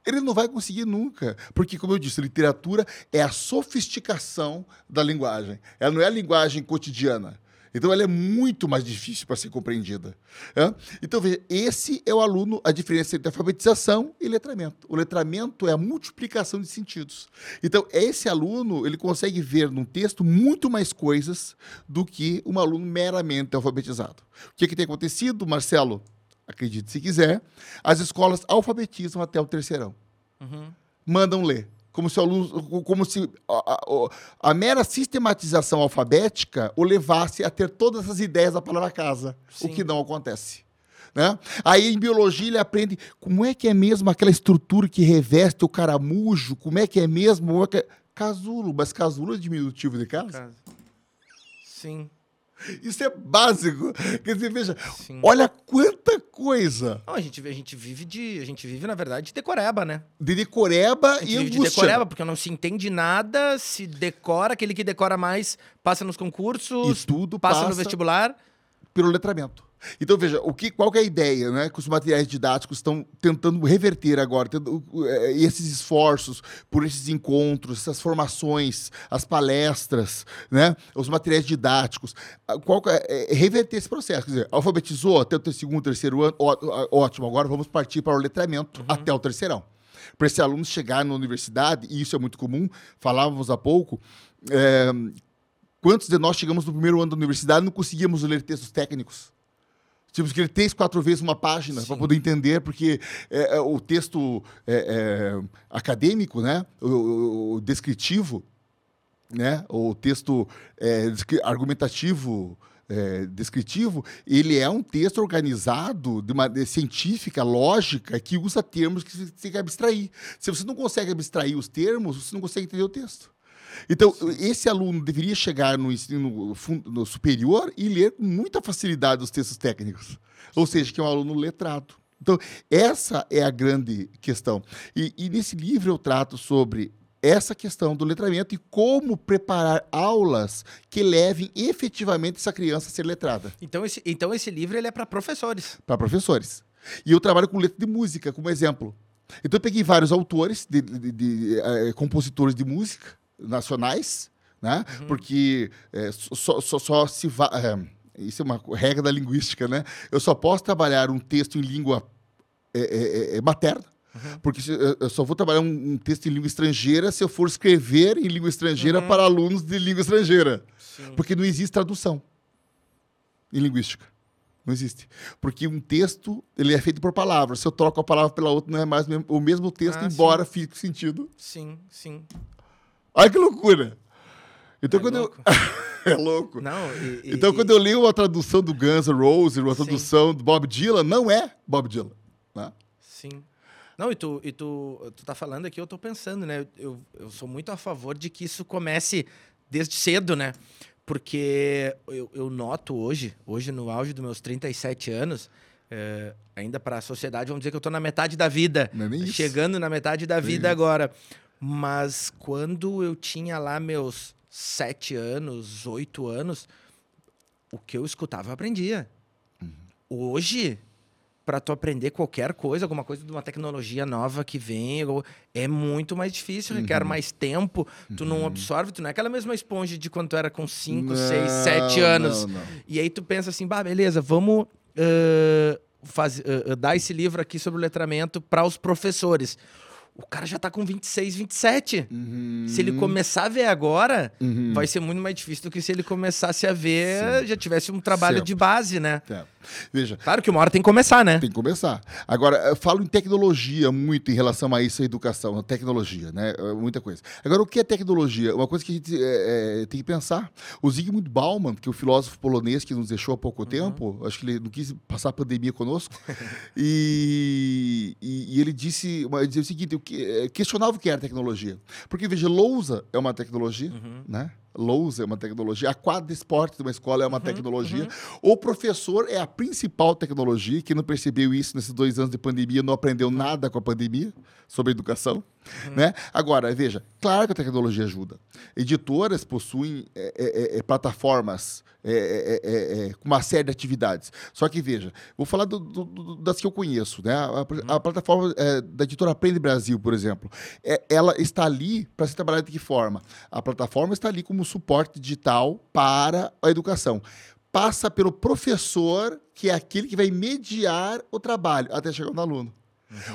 B: Ele não vai conseguir nunca, porque, como eu disse, literatura é a sofisticação da linguagem. Ela não é a linguagem cotidiana. Então ela é muito mais difícil para ser compreendida. É? Então, veja, esse é o aluno, a diferença entre alfabetização e letramento. O letramento é a multiplicação de sentidos. Então, esse aluno, ele consegue ver num texto muito mais coisas do que um aluno meramente alfabetizado. O que, é que tem acontecido, Marcelo? Acredite se quiser, as escolas alfabetizam até o terceirão. Uhum. Mandam ler como se, aluno, como se a, a, a, mera sistematização alfabética o levasse a ter todas as ideias da palavra casa, Sim. o que não acontece. Né? Aí em biologia ele aprende como é que é mesmo aquela estrutura que reveste o caramujo, como é que é mesmo. É é... Casulo, mas casulo é diminutivo de casa? casa.
A: Sim.
B: Isso é básico. Quer dizer, veja, Sim. olha quanta coisa.
A: Não, a gente, a gente vive de. A gente vive, na verdade, de decoreba, né?
B: De decoreba e angústia. De decoreba,
A: porque não se entende nada, se decora, aquele que decora mais passa nos concursos,
B: e tudo
A: passa, passa no vestibular.
B: Pelo letramento. Então, veja, o que, qual que é a ideia né, que os materiais didáticos estão tentando reverter agora? Tendo, é, esses esforços por esses encontros, essas formações, as palestras, né, os materiais didáticos. Qual, é, é, reverter esse processo. Quer dizer, alfabetizou até o segundo, terceiro ano, ó, ótimo, agora vamos partir para o letramento uhum. até o terceirão. Para esse aluno chegar na universidade, e isso é muito comum, falávamos há pouco, é, quantos de nós chegamos no primeiro ano da universidade e não conseguíamos ler textos técnicos? Que ler três, quatro vezes uma página para poder entender, porque é, é, o texto é, é acadêmico, né? O, o, o, descritivo, né? o texto é, argumentativo, é, descritivo, ele é um texto organizado, de uma de científica, lógica, que usa termos que você tem que abstrair. Se você não consegue abstrair os termos, você não consegue entender o texto. Então, esse aluno deveria chegar no ensino no superior e ler com muita facilidade os textos técnicos. Ou seja, que é um aluno letrado. Então, essa é a grande questão. E, e nesse livro eu trato sobre essa questão do letramento e como preparar aulas que levem efetivamente essa criança a ser letrada.
A: Então esse, então esse livro ele é para professores.
B: Para professores. E eu trabalho com letra de música como exemplo. Então eu peguei vários autores, de, de, de, de eh, compositores de música, nacionais, né? Uhum. Porque é, só, só, só, se. É, isso é uma regra da linguística, né? Eu só posso trabalhar um texto em língua é, é, é, é materna. Uhum. Porque eu só vou trabalhar um, um, texto em língua estrangeira se eu for escrever em língua estrangeira uhum. para alunos de língua estrangeira. Sim. Porque não existe tradução em linguística. Não existe. Porque um texto ele é feito por palavras. Se eu troco a palavra pela outra, não é mais o mesmo texto, ah, embora sim. fique sentido.
A: Sim, sim.
B: Olha que loucura. Então, é quando louco. eu. é louco.
A: Não,
B: e, então, e, quando eu leio a tradução do Guns N' Roses, uma tradução Sim. do Bob Dylan, não é Bob Dylan. Né?
A: Sim. Não, e tu, e tu, tu tá falando aqui, eu tô pensando, né? Eu, eu sou muito a favor de que isso comece desde cedo, né? Porque eu, eu noto hoje, hoje no auge dos meus 37 anos, é, ainda para a sociedade, vamos dizer que eu tô na metade da vida.
B: Não é isso.
A: chegando na metade da vida agora. Mas quando eu tinha lá meus sete anos, oito anos, o que eu escutava eu aprendia. Hoje, para tu aprender qualquer coisa, alguma coisa de uma tecnologia nova que vem, é muito mais difícil, requer mais tempo, tu não absorve, tu não é aquela mesma esponja de quando tu era com cinco, seis,
B: Não,
A: sete anos.
B: não, não.
A: E aí tu pensa assim, bah, beleza, vamos ãh, faz- ãh, dar esse livro aqui sobre o letramento para os professores. O cara já tá com 26, 27.
B: Uhum.
A: Se ele começar a ver agora,
B: Uhum.
A: vai ser muito mais difícil do que se ele começasse a ver, já tivesse um trabalho
B: Certo.
A: de base, né?
B: É. Veja,
A: Claro que uma hora tem que começar, né?
B: Tem que começar. Agora, eu falo em tecnologia muito em relação a isso, a educação, a tecnologia, né? É Muita coisa. Agora, o que é tecnologia? Uma coisa que a gente é, é, tem que pensar. O Zygmunt Bauman, que é o filósofo polonês que nos deixou há pouco tempo, acho que ele não quis passar a pandemia conosco, e, e- e ele disse, ele dizia o seguinte, que, é, questionava o que era tecnologia. Porque, veja, lousa é uma tecnologia, né? Lousa é uma tecnologia, a quadra de esporte de uma escola é uma tecnologia, o professor é a principal tecnologia. Quem não percebeu isso nesses dois anos de pandemia não aprendeu nada com a pandemia sobre educação. Né? Agora, veja, claro que a tecnologia ajuda. Editoras possuem é, é, é, é, plataformas é, com uma série de atividades. Só que, veja, vou falar do- do- do- das que eu conheço. Né? A, a plataforma é, da editora Aprende Brasil, por exemplo, ela está ali para ser trabalhada de que forma? A plataforma está ali como suporte digital para a educação. Passa pelo professor, que é aquele que vai mediar o trabalho até chegar no aluno.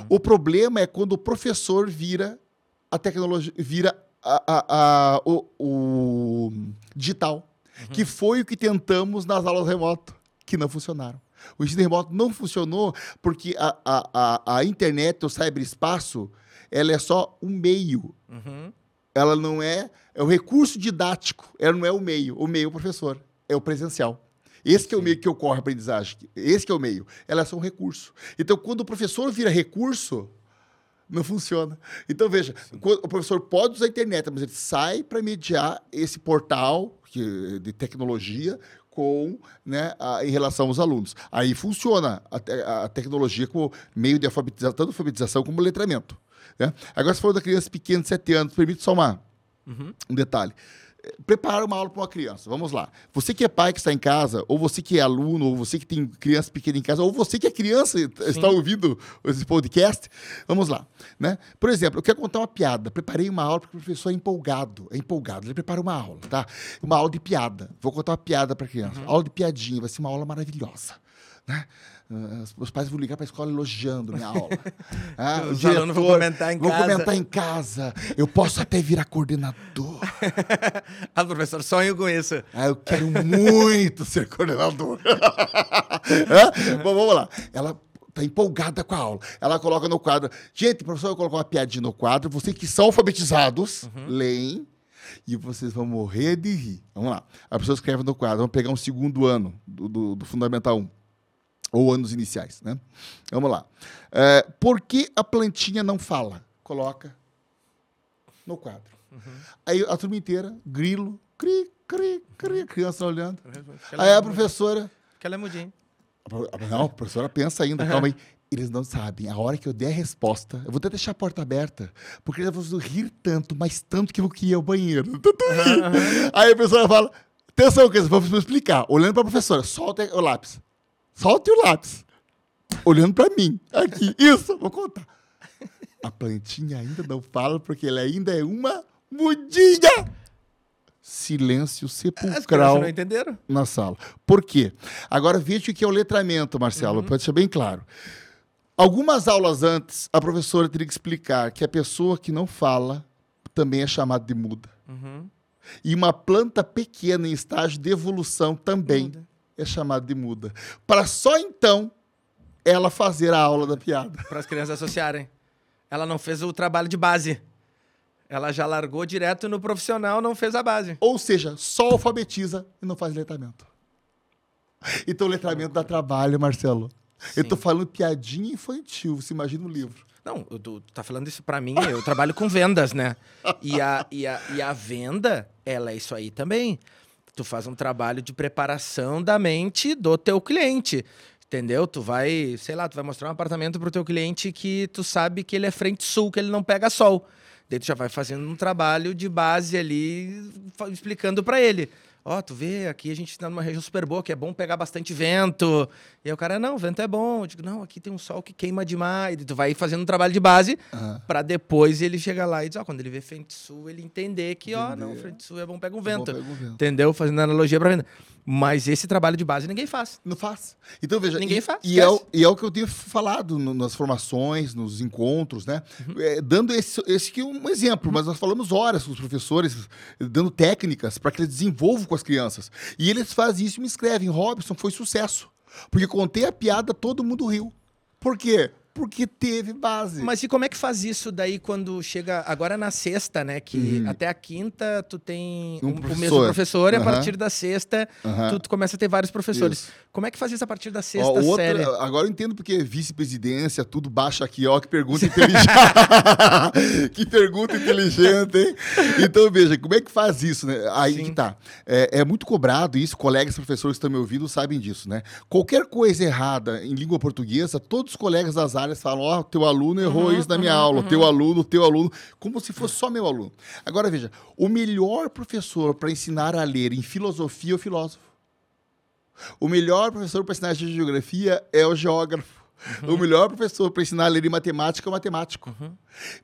B: O problema é quando o professor vira a tecnologia, vira a- a- a- o, o digital, que foi o que tentamos nas aulas remoto, que não funcionaram. O ensino remoto não funcionou porque a, a, a, a internet, o cyberespaço, ela é só um meio.
A: Uhum.
B: Ela não é, é o recurso didático, ela não é o meio. O meio é o professor, é o presencial. Esse que é o meio que ocorre a aprendizagem. Esse que é o meio. Ela só um recurso. Então, quando o professor vira recurso, não funciona. Então, veja, quando o professor pode usar a internet, mas ele sai para mediar esse portal de tecnologia com, né, a- em relação aos alunos. Aí funciona a, te- a tecnologia como meio de alfabetização, tanto alfabetização como letramento. né? Agora, se for da criança pequena de 7 anos, permite só uma, um detalhe. Eh, Prepara uma aula para uma criança. Vamos lá. Você que é pai que está em casa, ou você que é aluno, ou você que tem criança pequena em casa, ou você que é criança e está ouvindo esse podcast, vamos lá. Né? Por exemplo, eu quero contar uma piada. Preparei uma aula porque o professor é empolgado. É empolgado. Ele prepara uma aula, tá? Uma aula de piada. Vou contar uma piada para a criança. Aula de piadinha. Vai ser uma aula maravilhosa. Né? Ah, Os pais vão ligar para a escola elogiando minha aula. Ah,
A: Os
B: o
A: alunos vão
B: diretor-
A: comentar em
B: vão
A: casa.
B: comentar em casa. Eu posso até virar coordenador.
A: Ah, professor, sonho com isso.
B: Ah, eu quero muito ser coordenador. Hã? Bom, vamos lá. Ela tá empolgada com a aula. Ela coloca no quadro. Gente, professor, eu coloco uma piadinha no quadro. Vocês que são alfabetizados, leem. E vocês vão morrer de rir. Vamos lá. A pessoa escreve no quadro. Vamos pegar um segundo ano do, do, do Fundamental 1. Ou anos iniciais, né? Vamos lá. É, por que a plantinha não fala? Coloca no quadro. Aí a turma inteira, grilo, cri, cri, cri, criança olhando. Aí a professora.
A: Que ela é mudinha.
B: Não, a professora pensa ainda, calma aí. Eles não sabem. A hora que eu der a resposta, eu vou até deixar a porta aberta, porque eles vão rir tanto, mas tanto que eu vou ir ao banheiro. Tanto rir. Aí a professora fala: atenção, que vamos explicar. Olhando para a professora, solta o lápis. Solte o lápis. Olhando para mim. Aqui. Isso, vou contar. A plantinha ainda não fala porque ela ainda é uma mudinha. Silêncio sepulcral
A: crianças não entenderam?
B: na sala. Por quê? Agora veja o que é o letramento, Marcelo,
A: Uhum.
B: para deixar bem claro. Algumas aulas antes, a professora teria que explicar que a pessoa que não fala também é chamada de muda.
A: Uhum.
B: E uma planta pequena em estágio de evolução também
A: Muda.
B: É chamada de muda. Para só então ela fazer a aula da piada.
A: Para as crianças associarem. Ela não fez o trabalho de base. Ela já largou direto no profissional, não fez a base.
B: Ou seja, só alfabetiza e não faz letramento. Então, letramento dá trabalho, Marcelo. Eu tô
A: Sim.
B: falando piadinha infantil, você imagina um livro.
A: Não, eu- tu, tá falando isso pra mim, eu trabalho com vendas, né? E a, e, a, e a venda, ela é isso aí também. Tu faz um trabalho de preparação da mente do teu cliente. Entendeu? Tu vai, sei lá, tu vai mostrar um apartamento pro teu cliente que tu sabe que ele é frente sul, que ele não pega sol. Daí tu já vai fazendo um trabalho de base ali, explicando pra ele. Ó, tu vê, aqui a gente tá numa região super boa, que é bom pegar bastante vento. E aí o cara, não, vento é bom. Eu digo, não, aqui tem um sol que queima demais. E tu vai fazendo um trabalho de base
B: Aham.
A: pra depois ele chegar lá e dizer, ó, quando ele vê frente sul, ele entender que, ó, não,
B: Entender.
A: frente sul é bom, pega um
B: Bom,
A: vento.
B: pega um vento.
A: Entendeu? Fazendo analogia pra venda. Mas esse trabalho de base ninguém faz.
B: Não faz. Então, veja.
A: Ninguém
B: e,
A: faz,
B: E é, o, e é o que eu tenho falado no- nas formações, nos encontros, né?
A: Uhum.
B: É, dando esse, esse aqui um exemplo, mas nós falamos horas com os professores, dando técnicas para que eles desenvolvam com as crianças. E eles fazem isso e me escrevem. Robson, foi sucesso. Porque contei a piada, todo mundo riu. Por quê? Porque teve base.
A: Mas e como é que faz isso daí quando chega agora na sexta, né? Que até a quinta tu tem
B: Um
A: um- o mesmo
B: professor.
A: professor e a partir da sexta
B: Aham.
A: tu, tu começa a ter vários professores.
B: Isso.
A: Como é que faz isso a partir da
B: Ó,
A: sexta
B: outra-
A: série?
B: agora eu entendo porque é vice-presidência, tudo baixa aqui, ó, que pergunta inteligente. que pergunta inteligente, hein? Então, veja, como é que faz isso, né? Aí
A: Sim.
B: que tá. É, é muito cobrado isso, colegas professores que estão me ouvindo sabem disso, né? Qualquer coisa errada em língua portuguesa, todos os colegas das áreas falam, ó, teu aluno errou
A: Uhum,
B: isso na minha aula, teu aluno, teu aluno, como se fosse só meu aluno. Agora, veja, o melhor professor para ensinar a ler em filosofia é o filósofo. O melhor professor para ensinar geografia é o geógrafo. O melhor professor para ensinar a ler em matemática é o matemático.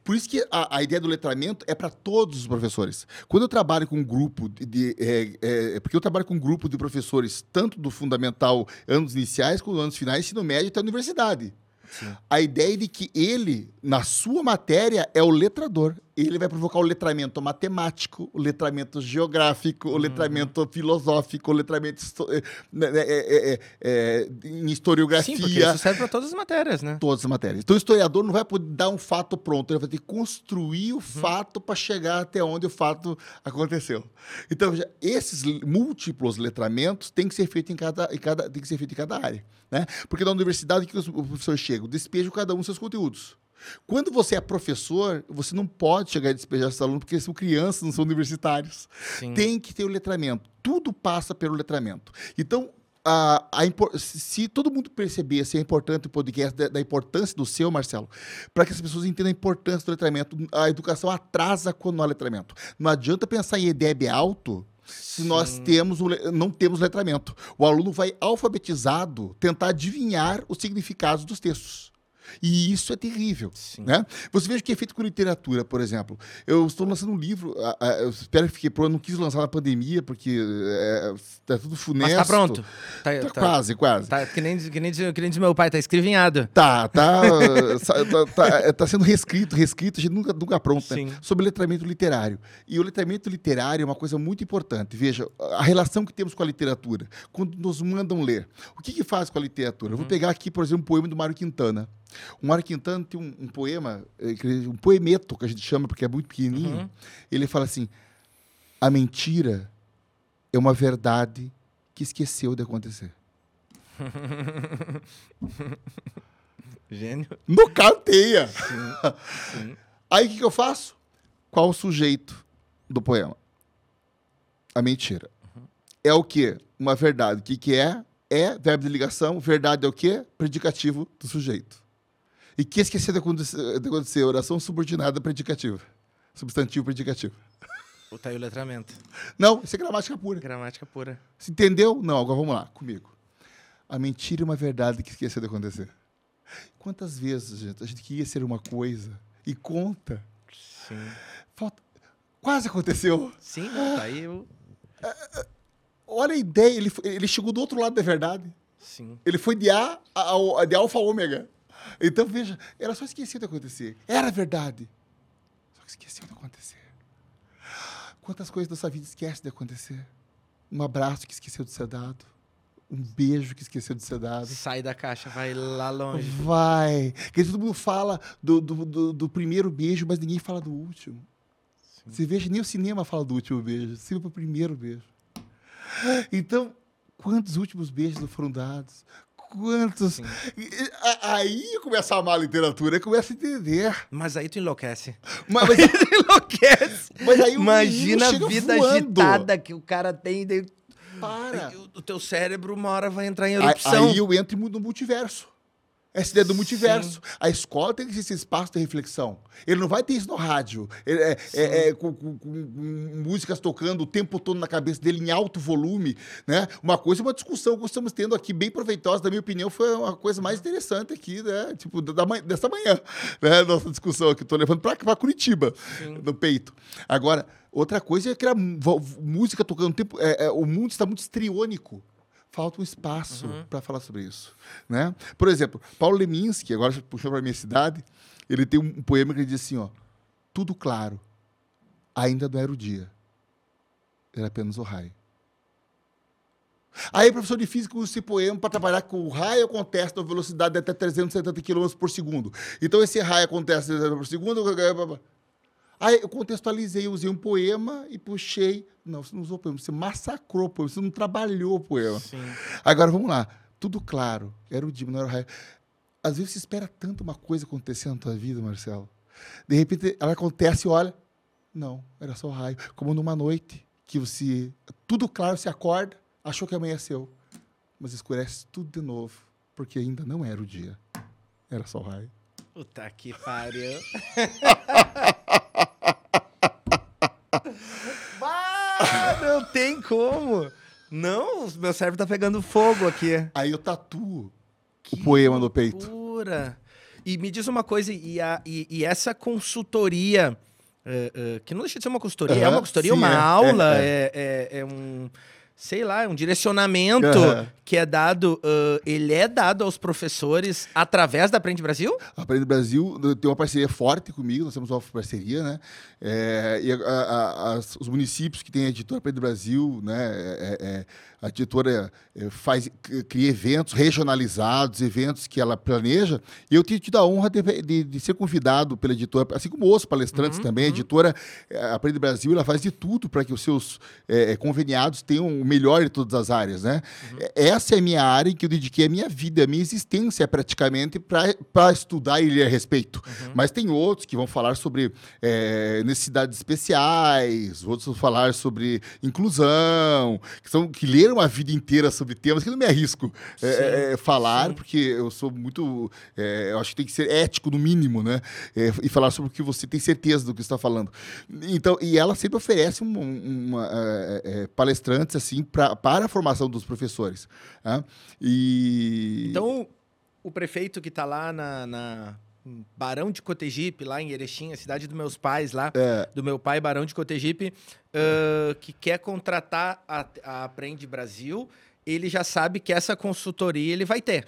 B: Por isso que a, a ideia do letramento é para todos os professores. Quando eu trabalho com um grupo de. de- é, é, porque eu trabalho com um grupo de professores, tanto do fundamental, anos iniciais, como anos finais, ensino médio até a universidade. A ideia de que ele, na sua matéria, é o letrador. Ele vai provocar o letramento matemático, o letramento geográfico, o letramento filosófico, o letramento é, é, é, em historiografia.
A: Sim, porque isso serve para todas as matérias, né?
B: Todas as matérias. Então, o historiador não vai poder dar um fato pronto, ele vai ter que construir
A: Uhum.
B: o fato para chegar até onde o fato aconteceu. Então, veja, esses múltiplos letramentos têm que ser feitos em cada, em cada, tem que ser feito em cada área. Né? Porque na universidade, o que os professores chegam? Despejam cada um seus conteúdos. Quando você é professor, você não pode chegar e despejar seus alunos, porque são crianças, não são universitários.
A: Sim.
B: Tem que ter o letramento. Tudo passa pelo letramento. Então, a, a se todo mundo percebesse a importante o podcast da, da importância do seu, Marcelo, para que as pessoas entendam a importância do letramento, a educação atrasa quando não há letramento. Não adianta pensar em EDEB alto se nós temos não temos letramento. O aluno vai alfabetizado tentar adivinhar os significados dos textos. E isso é terrível.
A: Sim.
B: Né? Você veja o que é feito com literatura, por exemplo. Eu estou lançando um livro, eu espero que fique pronto. Eu não quis lançar na pandemia, porque está tudo funesto.
A: Mas tá pronto. Tá,
B: Tá
A: tá-
B: quase, quase.
A: tá- que, nem, que, nem que nem diz meu pai, tá escrevinhado.
B: Tá, tá, tá, tá- tá sendo reescrito, reescrito, a gente nunca, nunca pronto, né? Sobre letramento literário. E o letramento literário é uma coisa muito importante. Veja, a relação que temos com a literatura. Quando nos mandam ler. O que, que faz com a literatura? Eu vou pegar aqui, por exemplo, um poema do Mário Quintana. O Mário Quintana tem um, um poema, eh, um poemeto, que a gente chama, porque é muito pequenininho.
A: Uhum.
B: Ele fala assim, a mentira é uma verdade que esqueceu de acontecer.
A: Gênio.
B: Nocateia!
A: sim.
B: Aí o que, que eu faço? Qual o sujeito do poema? A mentira. É o quê? Uma verdade. O que, que é? É verbo de ligação. Verdade é o quê? Predicativo do sujeito. E que esqueceu de acontecer? Oração subordinada predicativa. Substantivo predicativo.
A: Tá aí o letramento.
B: Não, isso é gramática pura.
A: Gramática pura.
B: Você entendeu? Não, agora vamos lá, comigo. A mentira é uma verdade que esqueceu de acontecer. Quantas vezes, gente, a gente queria ser uma coisa e conta.
A: Sim.
B: Falta... Quase aconteceu.
A: Sim, tá aí o...
B: Olha a ideia, ele, ele chegou do outro lado da verdade.
A: Sim.
B: Ele foi de A a, a- de alfa ômega. Então, veja, ela só esqueceu de acontecer. Era verdade. Só que esqueceu de acontecer. Quantas coisas da sua vida esquece de acontecer? Um abraço que esqueceu de ser dado. Um beijo que esqueceu de ser dado.
A: Sai da caixa, vai lá longe.
B: Vai. Porque todo mundo fala do, do, do- do primeiro beijo, mas ninguém fala do último. Você veja, nem o cinema fala do último beijo, sempre o primeiro beijo. Então, quantos últimos beijos não foram dados? Quantos. Aí começa a amar a literatura, e começa a entender.
A: Mas aí tu enlouquece.
B: Mas, mas,
A: enlouquece.
B: mas aí
A: Imagina a vida
B: voando.
A: agitada que o cara tem. daí-
B: Para.
A: aí o, o teu cérebro uma hora vai entrar em
B: Aí,
A: erupção.
B: aí eu entro no multiverso. Essa ideia do multiverso. A escola tem que ser esse espaço de reflexão. Ele não vai ter isso no rádio. Ele é, é- é com, com- com músicas tocando o tempo todo na cabeça dele em alto volume. Né? Uma coisa, uma discussão que estamos tendo aqui, bem proveitosa, na minha opinião, foi uma coisa mais interessante aqui, né? Tipo, da, manhã- dessa manhã. Né? Nossa discussão aqui. Estou levando para Curitiba, no peito. Agora, outra coisa é que a música tocando o tempo. é- é, o mundo está muito estriônico falta um espaço para falar sobre isso, né? Por exemplo, Paulo Leminski, agora puxou para minha cidade, ele tem um poema que ele diz assim, ó, tudo claro, ainda não era o dia, era apenas o raio. Aí, professor de física usa esse poema para trabalhar com o raio acontece na velocidade de até 370 km por segundo. Então, esse raio acontece 370 por segundo. Aí eu contextualizei, usei um poema e puxei. Não, você não usou poema, você massacrou o poema, você não trabalhou o poema.
A: Sim.
B: Agora vamos lá. Tudo claro. Era o dia, não era o raio. Às vezes você espera tanto uma coisa acontecer na tua vida, Marcelo. De repente ela acontece e olha. Não, era só o raio. Como numa noite que você. Tudo claro, você acorda, achou que amanheceu. Mas escurece tudo de novo. Porque ainda não era o dia. Era só o raio.
A: Puta que pariu. bah, não tem como. Não, o meu cérebro tá pegando fogo aqui.
B: Aí eu tatuo o poema no peito.
A: Loucura. E me diz uma coisa, e, a- e- e essa consultoria, eh, eh, que não deixa de ser uma consultoria, é
B: Aham,
A: uma consultoria,
B: sim,
A: uma
B: é,
A: aula,
B: é,
A: é, é- é um, sei lá, é um direcionamento
B: Aham.
A: que é dado, eh, ele é dado aos professores através da Aprende Brasil?
B: A Aprende Brasil tem uma parceria forte comigo, nós temos uma parceria, né? É, e a- a- as- os municípios que têm a editora Aprende Brasil, né? é- é- a editora é, faz, cria eventos regionalizados, eventos que ela planeja, e eu tenho tido a honra de, de- de ser convidado pela editora, assim como outros palestrantes também. A editora é, Aprende Brasil ela faz de tudo para que os seus é, conveniados tenham o melhor de todas as áreas, né? É- Essa é a minha área em que eu dediquei a minha vida, a minha existência praticamente para estudar e ler a respeito. Mas tem outros que vão falar sobre é, necessidades especiais, outros vão falar sobre inclusão, que, são, que leram a vida inteira sobre temas que eu não me arrisco é, é, é, falar, porque eu sou muito. é, eu acho que tem que ser ético, no mínimo, né? É, e falar sobre o que você tem certeza do que está falando. Então, e ela sempre oferece um- uma, é, palestrantes assim pra, para a formação dos professores. né? E
A: Então, o prefeito que tá lá na, na Barão de Cotegipe, lá em Erechim, a cidade dos meus pais lá,
B: É.
A: do meu pai, Barão de Cotegipe, ãh, que quer contratar a, a Aprende Brasil, ele já sabe que essa consultoria ele vai ter.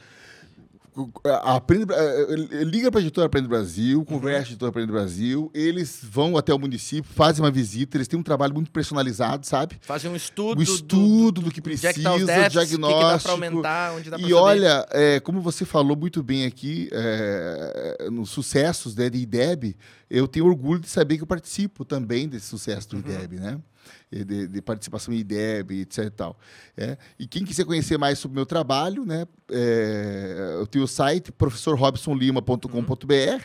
B: Aprende, eh, liga para a editora Aprende Brasil, conversa com a editora Aprende Brasil, eles vão até o município, fazem uma visita, eles têm um trabalho muito personalizado, sabe?
A: Fazem um estudo,
B: O estudo do, que
A: onde é
B: precisa,
A: que tá os
B: o
A: déficits, o que, que dá
B: diagnóstico.
A: para aumentar, onde dá para
B: E olha, é, como você falou muito bem aqui, é, nos sucessos né, de IDEB, eu tenho orgulho de saber que eu participo também desse sucesso do IDEB, né? De, de participação em IDEB, etc. E, tal. É, e quem quiser conhecer mais sobre o meu trabalho, né, é, eu tenho o site professorrobsonlima.com.br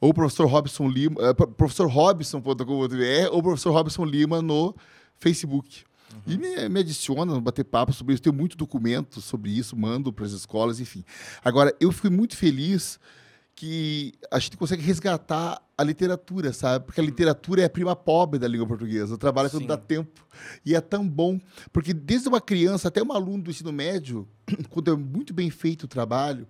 B: ou professor Robson Lima, pro- professorrobson.com.br ou professor Robson Lima no Facebook. E me, me adiciona, bater papo sobre isso. Tenho muito documento sobre isso, mando para as escolas, enfim. Agora, eu fui muito feliz que a gente consegue resgatar a literatura, sabe? Porque a literatura é a prima pobre da língua portuguesa. O trabalho é quando dá tempo. E é tão bom. Porque desde uma criança até um aluno do ensino médio, quando é muito bem feito o trabalho,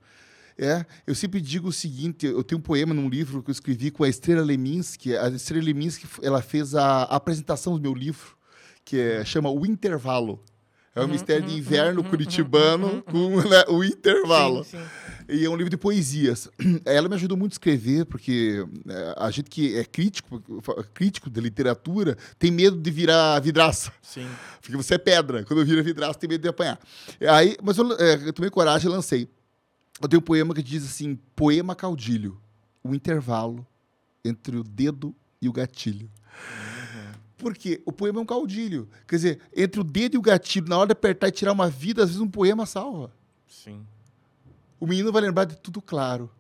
B: é, eu sempre digo o seguinte, eu tenho um poema num livro que eu escrevi com a Estrela Leminski. A Estrela Leminski, ela fez a apresentação do meu livro, que é, chama O Intervalo. É
A: Uhum,
B: um mistério de inverno curitibano com né, o intervalo.
A: Sim, sim.
B: E é um livro de poesias. Ela me ajudou muito a escrever, porque é, a gente que é crítico, crítico de literatura, tem medo de virar vidraça.
A: Sim.
B: Porque você é pedra. Quando vira vidraça, tem medo de apanhar. Aí, mas eu, é, eu tomei coragem e lancei. Eu tenho um poema que diz assim: Poema caudilho, o intervalo entre o dedo e o gatilho. Porque o poema é um caudilho. Quer dizer, entre o dedo e o gatilho, na hora de apertar e tirar uma vida, às vezes um poema salva.
A: Sim.
B: O menino vai lembrar de tudo claro.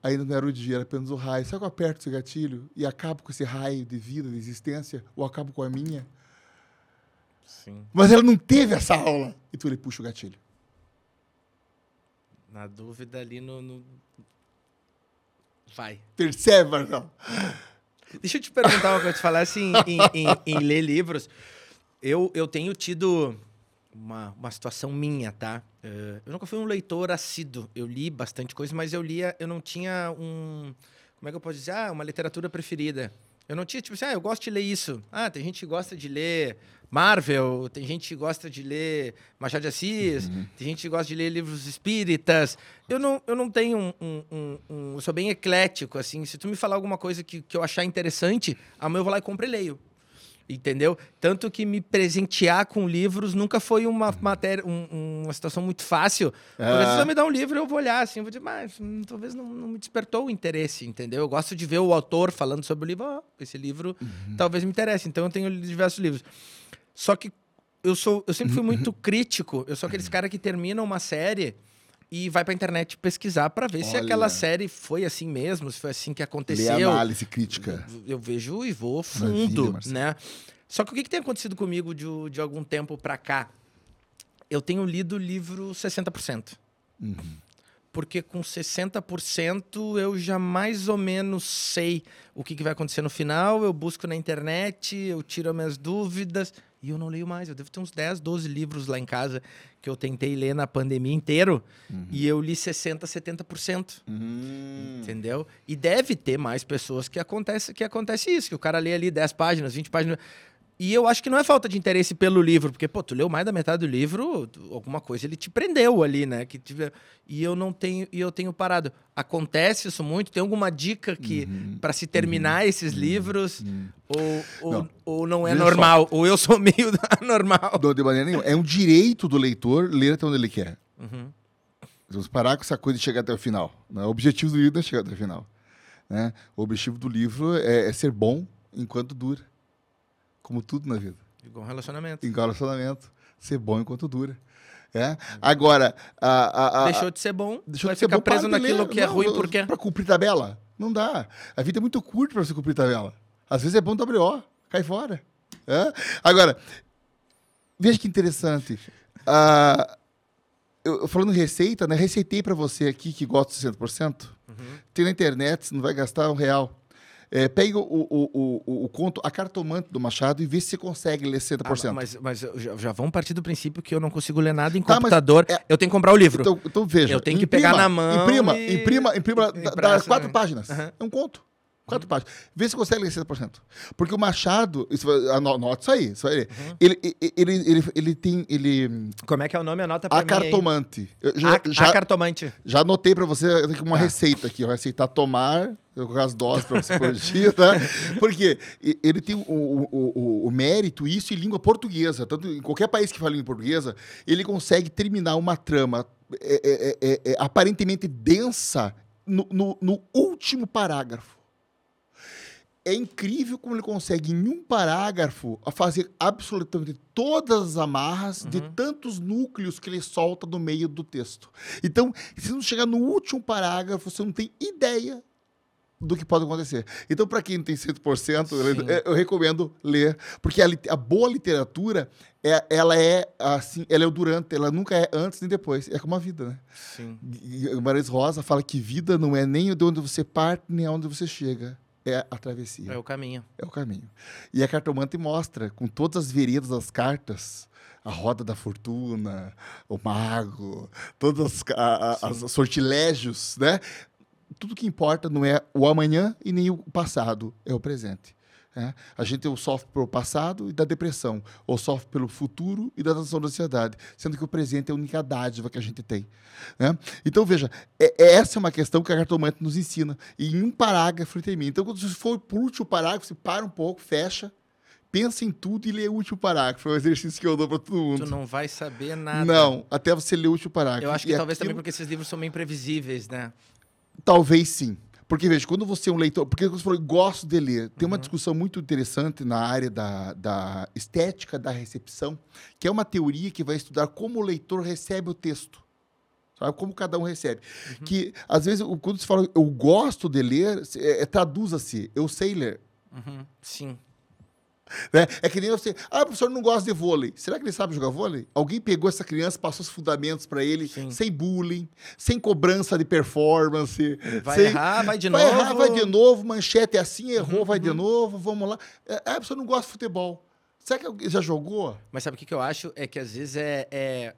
B: Ainda não era o dia, era apenas o raio. Será que eu aperto esse gatilho e acabo com esse raio de vida, de existência? Ou acabo com a minha?
A: Sim.
B: Mas ela não teve essa aula. Então ele puxa o gatilho.
A: Na dúvida ali no. no... Vai.
B: Percebe, Marcão?
A: Deixa eu te perguntar uma coisa. Tu falasse em, em, em, em ler livros. Eu, eu tenho tido uma, uma situação minha, tá? Uh, eu nunca fui um leitor assíduo. Eu li bastante coisa, mas eu lia, eu não tinha um. Como é que eu posso dizer? Ah, uma literatura preferida. Eu não tinha, tipo assim, ah, eu gosto de ler isso. Ah, tem gente que gosta de ler Marvel, tem gente que gosta de ler Machado de Assis, uhum. tem gente que gosta de ler livros espíritas. Eu não, eu não tenho um, um, um, um, Eu sou bem eclético, assim. Se tu me falar alguma coisa que, que eu achar interessante, amanhã eu vou lá e compro e leio. Entendeu? Tanto que me presentear com livros nunca foi uma matéria, um, uma situação muito fácil. Às vezes eu me dá um livro eu vou olhar assim, vou dizer, mas hum, talvez não, não, me despertou o interesse, entendeu? Eu gosto de ver o autor falando sobre o livro, oh, esse livro uhum. talvez me interesse. Então eu tenho diversos livros. Só que eu sou, eu sempre fui muito crítico. Eu sou aqueles caras que terminam uma série e vai pra internet pesquisar para ver Olha. se aquela série foi assim mesmo, se foi assim que aconteceu. Lê
B: análise crítica.
A: Eu, eu vejo e vou fundo, Maravilha, né? Só que o que, que tem acontecido comigo de, de algum tempo para cá? Eu tenho lido o livro 60%. Uhum. Porque com 60% eu já mais ou menos sei o que, que vai acontecer no final, eu busco na internet, eu tiro as minhas dúvidas e eu não leio mais. Eu devo ter uns 10, 12 livros lá em casa que eu tentei ler na pandemia inteiro uhum. e eu li 60%, 70%. Uhum. Entendeu? E deve ter mais pessoas que acontece, que acontece isso, que o cara lê ali 10 páginas, 20 páginas. E eu acho que não é falta de interesse pelo livro, porque, pô, tu leu mais da metade do livro, alguma coisa ele te prendeu ali, né? Que tive... E eu não tenho, e eu tenho parado. Acontece isso muito? Tem alguma dica que uhum, para se terminar uhum, esses uhum, livros? Uhum. Ou, ou, não. ou não é normal? Só. Ou eu sou meio anormal?
B: Não, de maneira nenhuma. É um direito do leitor ler até onde ele quer. Uhum. Vamos parar com essa coisa de chegar até o final. Né? O objetivo do livro é chegar até o final. Né? O objetivo do livro é, é ser bom enquanto dura. Como tudo na vida.
A: Igual um relacionamento.
B: Igual um relacionamento. Ser bom enquanto dura. É? Agora. A, a, a,
A: deixou de ser bom. Deixou de ser bom. preso naquilo que é ruim porque.
B: Para cumprir tabela. Não dá. A vida é muito curta para você cumprir tabela. Às vezes é bom WO. Cai fora. É? Agora, veja que interessante. Ah, eu, falando receita, né? Receitei para você aqui que gosta de 60%. Uhum. Tem na internet, você não vai gastar um real. É, pegue o, o, o, o, conto, a cartomante do Machado e vê se você consegue ler 60%.
A: Ah, mas, mas já, já vamos partir do princípio que eu não consigo ler nada em tá, computador. É, eu tenho que comprar o livro.
B: Então, então veja.
A: Eu tenho que imprima, pegar na mão.
B: Imprima, e... imprima, imprima, imprima das quatro páginas. Uhum. É um conto. Quatro uhum. páginas. Vê se consegue ler 60%. Porque o Machado, isso, anota isso aí. Isso aí. Uhum. Ele, ele, ele, ele, ele, tem. Ele,
A: Como é que é o nome? Anota pra
B: a mim. Cartomante.
A: Já, a, já, a cartomante.
B: Já anotei pra você uma ah. receita aqui. Vai aceitar tomar com as doses para você corrigir, tá? Porque ele tem o, o, o, o, mérito, isso em língua portuguesa. Tanto em qualquer país que fala língua portuguesa, ele consegue terminar uma trama é, é, é, é aparentemente densa no, no, no último parágrafo é incrível como ele consegue, em um parágrafo, fazer absolutamente todas as amarras uhum. de tantos núcleos que ele solta no meio do texto. Então, se não chegar no último parágrafo, você não tem ideia do que pode acontecer. Então, para quem tem 100%, eu, eu recomendo ler, porque a, a, boa literatura, é, ela é assim, ela é o durante, ela nunca é antes nem depois. É como a vida, né? Sim. Marais Rosa fala que vida não é nem de onde você parte, nem aonde você chega é a travessia.
A: É o caminho.
B: É o caminho. E a cartomante mostra, com todas as veredas das cartas, a roda da fortuna, o mago, todos os sortilégios, né? Tudo que importa não é o amanhã e nem o passado, é o presente. É? A gente sofre pelo passado e da depressão, ou sofre pelo futuro e da transição da ansiedade, sendo que o presente é a única dádiva que a gente tem. Né? Então, veja, é, é essa é uma questão que a cartomante nos ensina. E em um parágrafo ele termina. Então, quando você for para o último parágrafo, você para um pouco, fecha, pensa em tudo e lê o último parágrafo. É um exercício que eu dou para todo mundo.
A: Tu não vai saber nada.
B: Não, até você ler o último parágrafo.
A: Eu acho que e talvez aquilo... também porque esses livros são bem previsíveis, né?
B: Talvez sim. Porque, veja, quando você é um leitor. Porque você falou, gosto de ler. Tem uma uhum. discussão muito interessante na área da, da estética da recepção, que é uma teoria que vai estudar como o leitor recebe o texto. Sabe como cada um recebe. Que, às vezes, quando você fala eu gosto de ler, é, é, traduza-se, eu sei ler.
A: Uhum. Sim.
B: Né? É que nem você. Ah, o professor não gosta de vôlei. Será que ele sabe jogar vôlei? Alguém pegou essa criança, passou os fundamentos para ele,
A: Sim.
B: sem bullying, sem cobrança de performance.
A: Vai
B: sem-
A: errar, vai de
B: vai
A: novo. Uhum.
B: errar, vai de novo, manchete é assim, errou, vai de novo, vamos lá. É, ah, a pessoa não gosta de futebol. Será que alguém já jogou?
A: Mas sabe o que, que eu acho? É que às vezes é, é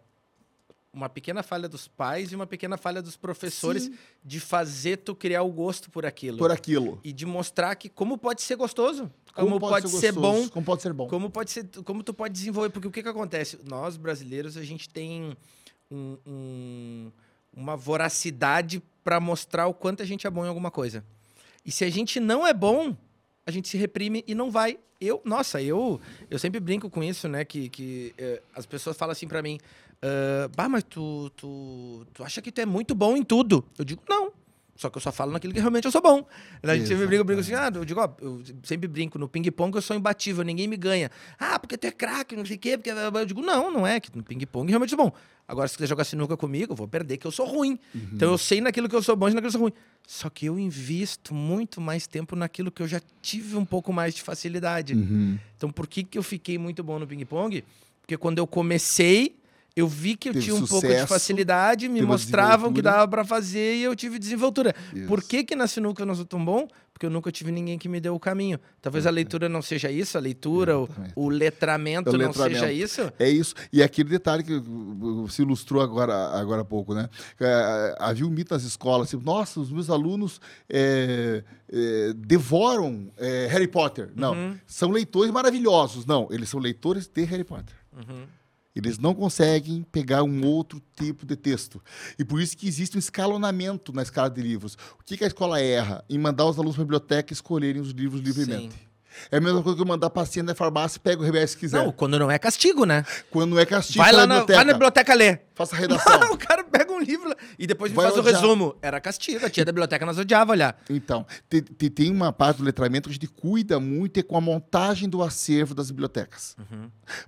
A: uma pequena falha dos pais e uma pequena falha dos professores
B: Sim.
A: de fazer tu criar o gosto por aquilo.
B: Por aquilo.
A: E de mostrar que como pode ser gostoso. Como, pode, ser,
B: gostoso,
A: bom.
B: Como pode ser bom.
A: Como pode ser, como tu pode desenvolver, porque o que que acontece? Nós brasileiros a gente tem um- um- uma voracidade para mostrar o quanto a gente é bom em alguma coisa. E se a gente não é bom, a gente se reprime e não vai. Eu, nossa, eu, eu sempre brinco com isso, né? Que, que eh, as pessoas falam assim para mim, ah, bah, mas tu, tu, tu acha que tu é muito bom em tudo? Eu digo, não. Só que eu só falo naquilo que realmente eu sou bom. A gente sempre brinca, brinca assim, ah, eu digo, ó, eu sempre brinco, no ping-pong eu sou imbatível, ninguém me ganha. Ah, porque tu é craque, não sei o quê, porque... Eu digo, não, não é, que no ping-pong realmente eu sou bom. Agora, se quiser jogar sinuca comigo, eu vou perder, que eu sou ruim. Então eu sei naquilo que eu sou bom e naquilo que eu sou ruim. Só que eu invisto muito mais tempo naquilo que eu já tive um pouco mais de facilidade.
B: Uhum.
A: Então, por que, que eu fiquei muito bom no ping-pong? Porque quando eu comecei, eu vi que eu tinha um pouco de
B: sucesso,
A: facilidade, me mostravam que dava pra fazer e eu tive desenvoltura.
B: Isso.
A: Por que, que na sinuca eu não sou tão bom? Porque eu nunca tive ninguém que me deu o caminho. Talvez a leitura não seja isso, a leitura, o,
B: Exatamente.
A: o letramento
B: O
A: não
B: letramento.
A: seja isso.
B: É isso. E aquele detalhe que se ilustrou agora, agora há pouco, né? É, havia um mito nas escolas, assim, nossa, os meus alunos é, é, devoram é, Harry Potter. Não,
A: Uhum.
B: são leitores maravilhosos. Não, eles são leitores de Harry Potter.
A: Uhum.
B: Eles não conseguem pegar um outro tipo de texto. E por isso que existe um escalonamento na escala de livros. O que, que a escola erra? Em mandar os alunos para a biblioteca escolherem os livros livremente. É a mesma coisa que eu mandar paciente na farmácia e pega o remédio se quiser.
A: Não, quando não é castigo, né?
B: Quando não é castigo,
A: Vai lá
B: na biblioteca.
A: vai na biblioteca ler.
B: Faça a redação.
A: Não, o cara pega um livro lá e depois me
B: Vai
A: faz o resumo. Era castigo. A tia da biblioteca nós odiava olhar.
B: Então, te- te- tem uma parte do letramento que a gente cuida muito é com a montagem do acervo das bibliotecas.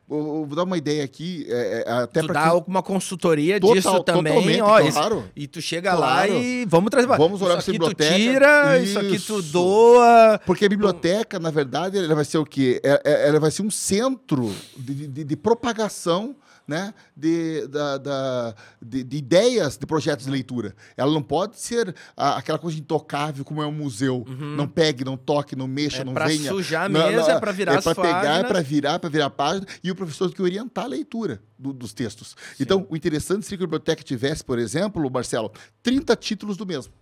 B: Vou, vou dar uma ideia aqui, é, é, até
A: Uhum. tu
B: para
A: dá alguma consultoria
B: Total-
A: disso também. ó, isso-
B: claro.
A: e tu chega lá
B: Claro.
A: e vamos trazer.
B: Vamos olhar
A: isso
B: pra
A: aqui tu
B: biblioteca.
A: tira, isso aqui tu
B: Isso.
A: doa.
B: Porque a biblioteca, na verdade, ela vai ser o quê? É- é- Ela vai ser um centro de, de- de propagação né? de, da- da- de, de ideias de projetos de leitura. Ela não pode ser a- aquela coisa intocável como é um museu. Não pegue, não toque, não mexa,
A: Uhum. É
B: não
A: pra
B: venha.
A: sujar a
B: Não,
A: mesa,
B: não,
A: é pra virar
B: é
A: as
B: pra pegar, é
A: páginas.
B: para virar, para virar a página. E o professor tem que orientar a leitura do- dos textos. Então, o interessante seria que a biblioteca tivesse, por exemplo, Marcelo, 30 títulos do mesmo.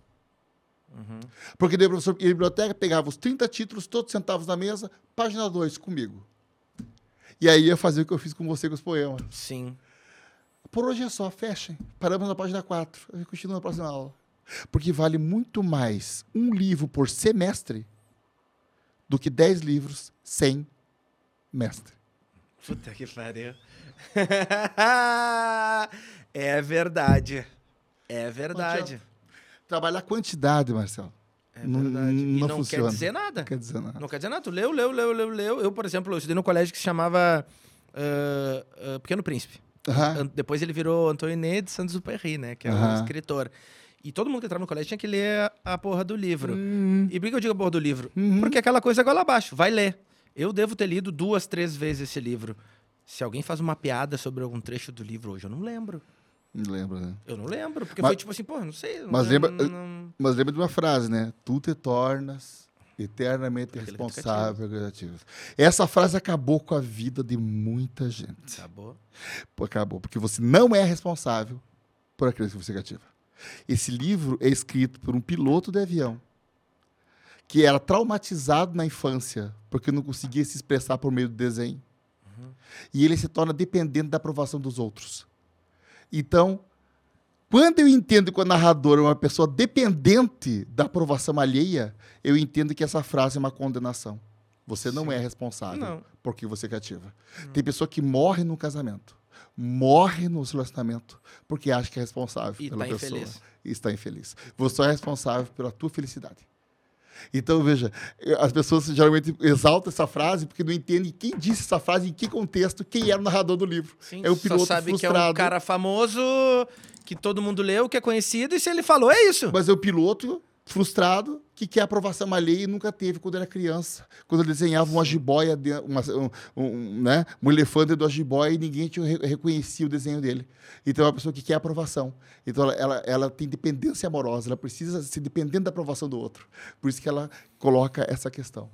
A: Uhum.
B: Porque daí o professor ia à biblioteca, pegava os 30 títulos, todos sentados na mesa, página 2 comigo. E aí ia fazer o que eu fiz com você com os poemas.
A: Sim.
B: Por hoje é só, fechem. Paramos na página 4. A gente continua na próxima aula. Porque vale muito mais um livro por semestre do que 10 livros sem mestre.
A: Puta que pariu. é verdade. É verdade.
B: Trabalhar quantidade, Marcelo.
A: É
B: Não-
A: verdade. E
B: não
A: não
B: funciona.
A: quer dizer nada.
B: Não quer dizer nada.
A: Não quer dizer nada. Tu leu, leu, leu, leu, leu. Eu, por exemplo, eu estudei num colégio que se chamava ah, ah, Pequeno Príncipe. Depois ele virou Antoine de Saint-Exupéry, né? Que é um escritor. E todo mundo que entrava no colégio tinha que ler a, a porra do livro.
B: Hum,
A: E por que eu digo a porra do livro?
B: Uhum.
A: Porque aquela coisa é goela abaixo. Vai ler. Eu devo ter lido duas, três vezes esse livro. Se alguém faz uma piada sobre algum trecho do livro hoje, eu não lembro.
B: Não lembro, né?
A: Eu não lembro. Porque
B: Mas-
A: foi tipo assim, pô, não sei.
B: mas
A: não-
B: lembra-
A: não-
B: Mas lembra de uma frase, né? Tu te tornas eternamente
A: Aquele
B: responsável e criativo. Essa frase acabou com a vida de muita gente.
A: Acabou.
B: Acabou, porque você não é responsável por aquilo que você cativa. Esse livro é escrito por um piloto de avião que era traumatizado na infância porque não conseguia se expressar por meio do desenho. E ele se torna dependente da aprovação dos outros. Então, quando eu entendo que o narrador é uma pessoa dependente da aprovação alheia, eu entendo que essa frase é uma condenação. Você não
A: Sim.
B: é responsável
A: Não.
B: por que você cativa. Tem pessoa que morre no casamento, morre no relacionamento, porque acha que é responsável
A: E
B: pela
A: tá
B: pessoa.
A: infeliz.
B: E está infeliz. Você é responsável pela tua felicidade. Então, veja, as pessoas geralmente exaltam essa frase porque não entendem quem disse essa frase, em que contexto, quem era o narrador do livro.
A: Sim,
B: é o piloto
A: só sabe
B: frustrado.
A: que é um cara famoso, que todo mundo leu, que é conhecido, e se ele falou, é isso.
B: Mas é o piloto frustrado que quer aprovação alheia e nunca teve quando era criança. Quando ele desenhava uma jiboia, uma, um, um, né, um elefante do jiboia e ninguém tinha, re- reconhecia o desenho dele. Então é uma pessoa que quer aprovação. Então ela, ela, ela tem dependência amorosa, ela precisa ser dependente da aprovação do outro. Por isso que ela coloca essa questão.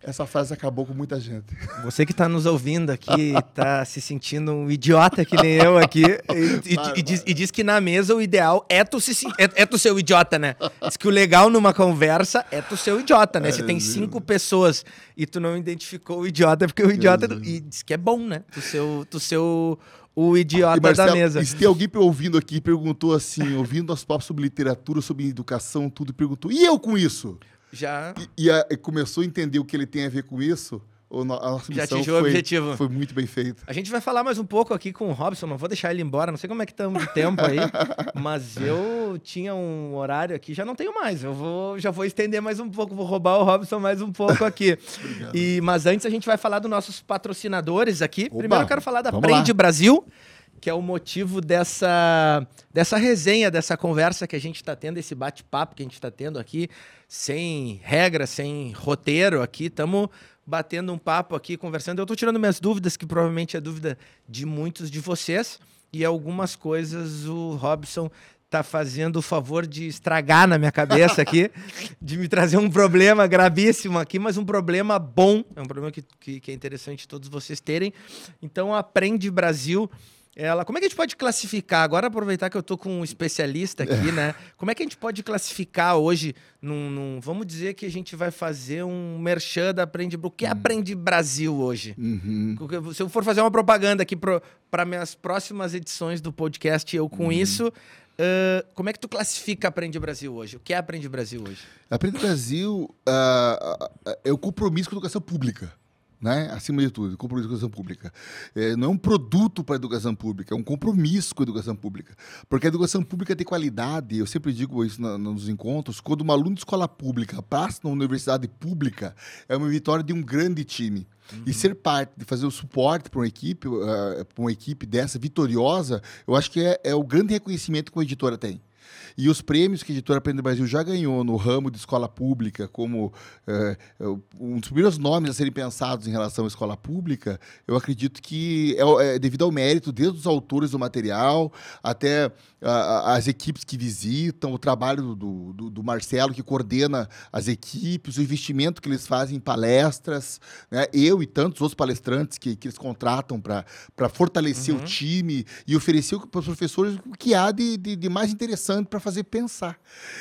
B: Essa frase acabou com muita gente.
A: Você que está nos ouvindo aqui, está se sentindo um idiota que nem eu aqui, e, e-
B: Para,
A: e diz, e diz que na mesa o ideal é tu, se, é, é tu ser o idiota, né? Diz que o legal numa conversa é tu ser o idiota, né? Se tem cinco pessoas e tu não identificou o idiota, é porque o idiota... E diz que é bom, né? Tu ser o, tu ser o, o idiota
B: Marcelo,
A: da mesa.
B: e se tem alguém ouvindo aqui, perguntou assim, ouvindo nosso papo sobre literatura, sobre educação, tudo, e perguntou, e eu com isso?
A: Já,
B: E, e a- e começou a entender o que ele tem a ver com isso, a nossa
A: já
B: missão
A: atingiu o
B: foi,
A: objetivo.
B: foi muito bem feita.
A: A gente vai falar mais um pouco aqui com o Robson, não vou deixar ele embora, não sei como é que estamos de tempo aí, mas eu tinha um horário aqui, já não tenho mais, eu vou, já vou estender mais um pouco, vou roubar o Robson mais um pouco aqui. e, mas antes a gente vai falar dos nossos patrocinadores aqui.
B: Opa,
A: Primeiro eu quero falar da Prende
B: lá.
A: Brasil, que é o motivo dessa, dessa resenha, dessa conversa que a gente está tendo, esse bate-papo que a gente está tendo aqui, sem regra, sem roteiro aqui. Estamos batendo um papo aqui, conversando. Eu estou tirando minhas dúvidas, que provavelmente é dúvida de muitos de vocês, e algumas coisas o Robson tá fazendo o favor de estragar na minha cabeça aqui, de me trazer um problema gravíssimo aqui, mas um problema bom, é um problema que, que, que é interessante todos vocês terem. Então, Aprende Brasil, ela, como é que a gente pode classificar? Agora aproveitar que eu tô com um especialista aqui, né? Como é que a gente pode classificar hoje num, num- vamos dizer que a gente vai fazer um merchan da Aprende Brasil. O que é Aprende Brasil hoje?
B: Uhum.
A: Se eu for fazer uma propaganda aqui para minhas próximas edições do podcast, eu com isso, ãh, como é que tu classifica Aprende Brasil hoje? O que é Aprende Brasil hoje?
B: Aprende Brasil ah, é o compromisso com a educação pública. Né? Acima de tudo, compromisso com a educação pública. É, não é um produto para a educação pública, é um compromisso com a educação pública. Porque a educação pública tem qualidade, eu sempre digo isso na- nos encontros, quando um aluno de escola pública passa na universidade pública, é uma vitória de um grande time. E ser parte de fazer o suporte para uma equipe, ah, para uma equipe dessa vitoriosa, eu acho que é, é o grande reconhecimento que uma editora tem. E os prêmios que a editora Aprende Brasil já ganhou no ramo de escola pública, como eh, um dos primeiros nomes a serem pensados em relação à escola pública, eu acredito que é, é devido ao mérito, desde os autores do material até a- as equipes que visitam, o trabalho do, do- do Marcelo, que coordena as equipes, o investimento que eles fazem em palestras, né? eu e tantos outros palestrantes que, que eles contratam para fortalecer o time e oferecer para os professores o que há de, de, de mais interessante para fazer pensar.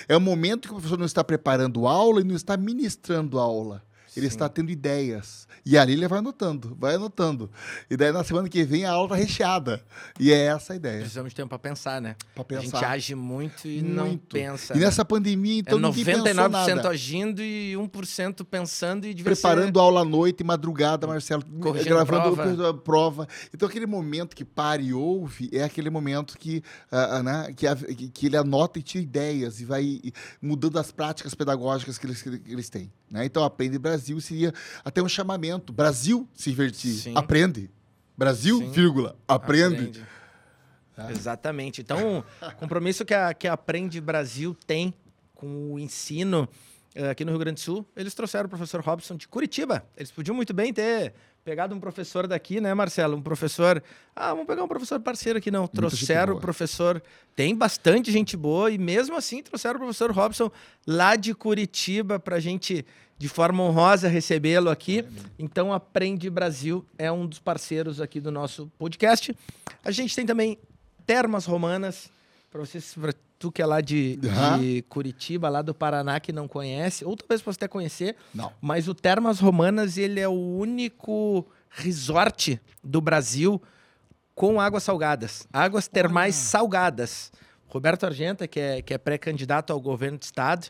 B: É o momento que o professor não está preparando aula e não está ministrando aula. Ele
A: Sim.
B: está tendo ideias. E ali ele vai anotando, vai anotando. E daí na semana que vem a aula está recheada. E é essa a ideia.
A: Precisamos de tempo para pensar, né?
B: Para
A: A gente
B: pensar.
A: age muito e não
B: Muito.
A: pensa.
B: E
A: né?
B: nessa pandemia, então,
A: é
B: ninguém pensou
A: 99%
B: nada.
A: agindo e 1% pensando e
B: Preparando aula à noite, madrugada, Marcelo,
A: Corrigindo
B: gravando
A: prova.
B: a prova. Então, aquele momento que para e ouve é aquele momento que, ah, ah, né, que, a- que ele anota e tira ideias e vai mudando as práticas pedagógicas que eles, que eles têm. Né? Então, Aprende Brasil seria até um chamamento. Brasil, se invertir.
A: Sim.
B: Aprende. Brasil,
A: Sim.
B: vírgula, aprende.
A: Aprende. Exatamente. Então, o compromisso que a, que a Aprende Brasil tem com o ensino eh, aqui no Rio Grande do Sul, eles trouxeram o professor Robson de Curitiba. Eles podiam muito bem ter pegado um professor daqui, né, Marcelo? Um professor. Ah, vamos pegar um professor parceiro aqui, não.
B: gente
A: Trouxeram o professor. Tem bastante gente boa e mesmo assim trouxeram o professor Robson lá de Curitiba para a gente, de forma honrosa, recebê-lo aqui. Então, Aprende Brasil é um dos parceiros aqui do nosso podcast. A gente tem também Termas Romanas, para vocês, tu que é lá de,
B: Aham.
A: de Curitiba, lá do Paraná, que não conhece, ou talvez possa até conhecer,
B: Não.
A: mas o Termas Romanas, ele é o único resort do Brasil com águas salgadas, águas termais salgadas. Roberto Argenta, que é, que é pré-candidato ao governo do estado,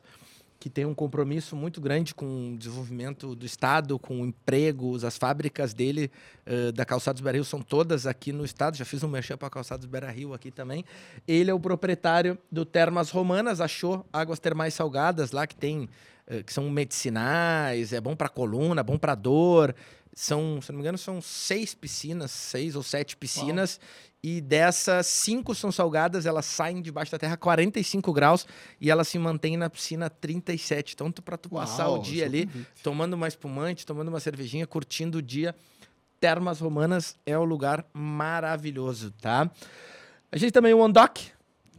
A: que tem um compromisso muito grande com o desenvolvimento do Estado, com empregos, as fábricas dele, uh, da Calçados Beira Rio, são todas aqui no Estado. Já fiz um merchan para Calçados Beira Rio aqui também. Ele é o proprietário do Termas Romanas, achou águas termais salgadas lá, que tem, uh, que são medicinais, é bom para coluna, bom para dor. São, se não me engano, são seis piscinas, seis ou sete piscinas. Uau. E dessas, cinco são salgadas, elas saem debaixo da terra a 45 graus e elas se mantêm na piscina a 37. Então, para tu Uau, passar o dia ali, tomando uma espumante, tomando uma cervejinha, curtindo o dia. Termas Romanas é um lugar maravilhoso, tá? A gente também o Ondoc,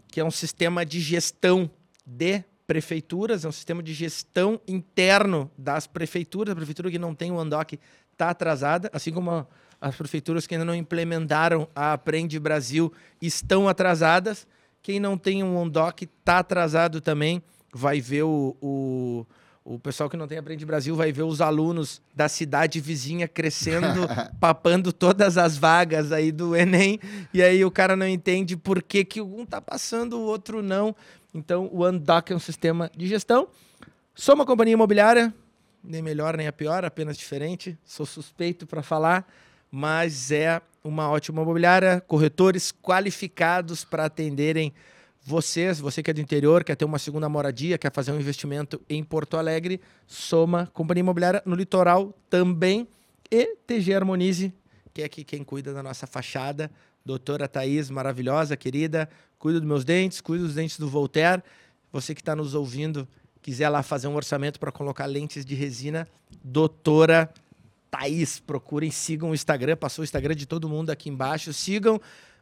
A: que é um sistema de gestão de prefeituras, é um sistema de gestão interno das prefeituras. A prefeitura que não tem o Ondoc está atrasada, assim como as prefeituras que ainda não implementaram a Aprende Brasil estão atrasadas. Quem não tem um OnDoc está atrasado também. Vai ver o, o, o pessoal que não tem Aprende Brasil, vai ver os alunos da cidade vizinha crescendo, papando todas as vagas aí do Enem. E aí o cara não entende por que, que um está passando, o outro não. Então o OnDoc é um sistema de gestão. Sou uma companhia imobiliária, nem melhor nem a pior, apenas diferente. Sou suspeito para falar, mas é uma ótima imobiliária, corretores qualificados para atenderem vocês, você que é do interior, quer ter uma segunda moradia, quer fazer um investimento em Porto Alegre, Soma Companhia Imobiliária no litoral também e TG Harmonize, que é aqui quem cuida da nossa fachada. Doutora Thaís, maravilhosa, querida, cuida dos meus dentes, cuida dos dentes do Voltaire. Você que está nos ouvindo, quiser lá fazer um orçamento para colocar lentes de resina, doutora Thaís, procurem, sigam o Instagram, passou o Instagram de todo mundo aqui embaixo, sigam.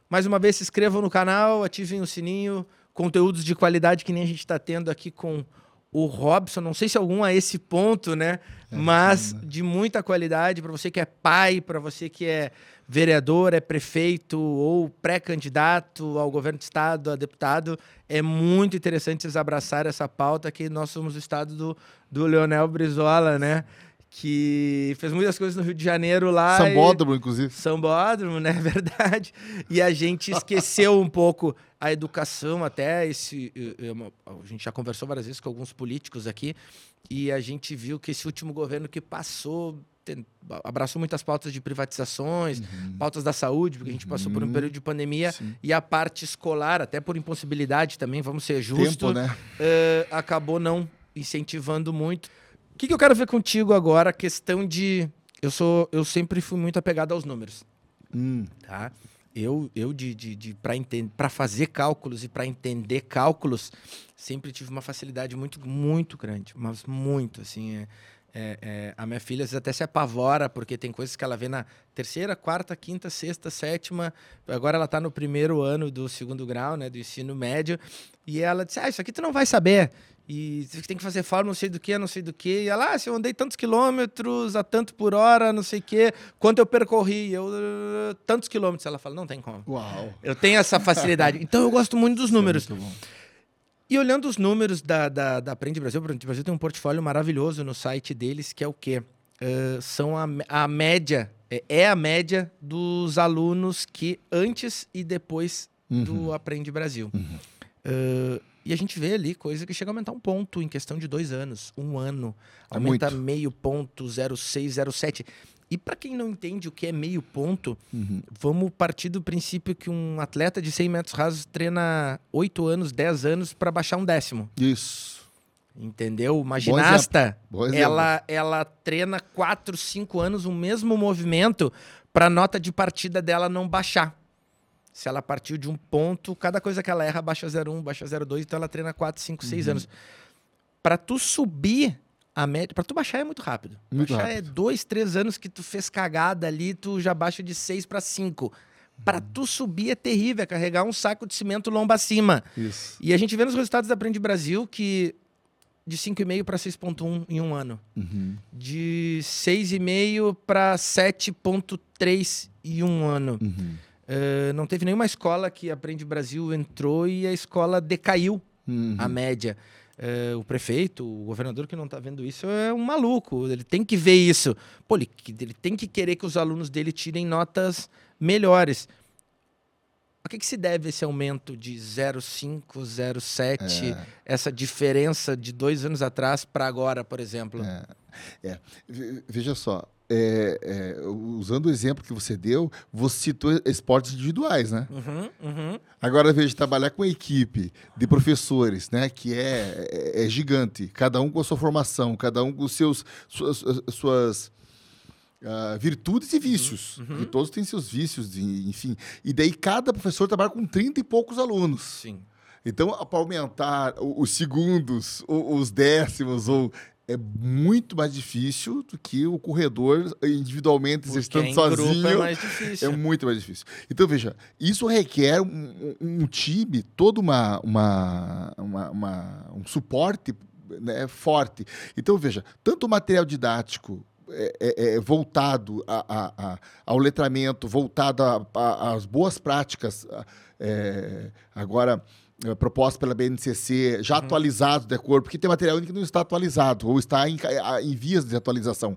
A: Mais uma vez, se inscrevam no canal, ativem o sininho, conteúdos de qualidade que nem a gente está tendo aqui com o Robson, não sei se algum a esse ponto, né? É, Mas sim, né? de muita qualidade para você que é pai, para você que é vereador, é prefeito ou pré-candidato ao governo do estado, a deputado, é muito interessante vocês abraçar essa pauta que nós somos o estado do, do Leonel Brizola, né? que fez muitas coisas no Rio de Janeiro lá.
B: Sambódromo, e... inclusive.
A: Sambódromo, né? Verdade. E a gente esqueceu um pouco a educação, até esse. A gente já conversou várias vezes com alguns políticos aqui, e a gente viu que esse último governo que passou abraçou muitas pautas de privatizações, uhum. pautas da saúde, porque a gente passou por um uhum. período de pandemia Sim. e a parte escolar, até por impossibilidade também, vamos ser justos, né? uh, acabou não incentivando muito. O que, que eu quero ver contigo agora? A questão de. Eu sou, eu sempre fui muito apegado aos números. Hum. Tá? Eu, eu de, de, de para fazer cálculos e para entender cálculos, sempre tive uma facilidade muito, muito grande, mas muito, assim. É, é, é, a minha filha até se apavora, porque tem coisas que ela vê na terceira, quarta, quinta, sexta, sétima. Agora ela está no primeiro ano do segundo grau, né, do ensino médio. E ela disse: Ah, isso aqui tu não vai saber. E você tem que fazer fórmula, não sei do que, não sei do que. E ela, ah, se eu andei tantos quilômetros a tanto por hora, não sei o que, quanto eu percorri, eu tantos quilômetros. Ela fala, não tem como.
B: Uau.
A: Eu tenho essa facilidade. então eu gosto muito dos números. É e olhando os números da, da, da Aprende Brasil, o Aprende Brasil tem um portfólio maravilhoso no site deles, que é o quê? Uh, são a, a média, é, é, a média dos alunos que antes e depois uhum. do Aprende Brasil. Uhum. Uh, e a gente vê ali coisa que chega a aumentar um ponto em questão de dois anos, um ano. É aumenta muito. meio ponto, 0,6, 0,7. E para quem não entende o que é meio ponto, uhum. vamos partir do princípio que um atleta de 100 metros rasos treina 8 anos, 10 anos para baixar um décimo.
B: Isso.
A: Entendeu? Uma ginasta, ela, ela treina 4, 5 anos o mesmo movimento para a nota de partida dela não baixar. Se ela partiu de um ponto, cada coisa que ela erra baixa 0,1, baixa 0,2, então ela treina 4, 5, 6 anos. Para tu subir a média, para tu baixar é muito rápido. Muito baixar é rápido. é 2, 3 anos que tu fez cagada ali, tu já baixa de 6 para 5. Para tu subir é terrível, é carregar um saco de cimento lomba acima.
B: Isso.
A: E a gente vê nos resultados da Aprende Brasil que de 5,5 para 6,1 em um ano. Uhum. De 6,5 para 7,3 em um ano. Uhum. Uh, não teve nenhuma escola que Aprende Brasil entrou e a escola decaiu uhum. a média. Uh, o prefeito, o governador que não está vendo isso é um maluco. Ele tem que ver isso. Pô, ele, ele tem que querer que os alunos dele tirem notas melhores. A que, que se deve esse aumento de 0,5, 0,7, essa diferença de dois anos atrás para agora, por exemplo?
B: É, é. Ve- Veja só, é, é, usando o exemplo que você deu, você citou esportes individuais, né?
A: Uhum, uhum.
B: Agora veja, trabalhar com uma equipe de professores, né, que é, é, é gigante, cada um com a sua formação, cada um com seus suas, suas ah, virtudes e vícios, porque todos têm seus vícios, e, enfim. E daí cada professor trabalha com 30 e poucos alunos.
A: Sim.
B: Então, para aumentar os segundos, os décimos, ou é muito mais difícil do que o corredor individualmente exercitando
A: em
B: sozinho.
A: é mais difícil.
B: É muito mais difícil. Então, veja, isso requer um, um- time, todo uma, uma, uma- uma- um suporte né, forte. Então, veja, tanto o material didático é, é- é voltado a- a- a- ao letramento, voltado às boas práticas, é, agora é, propostas pela BNCC, já atualizados de acordo, porque tem material que não está atualizado, ou está em, em vias de atualização.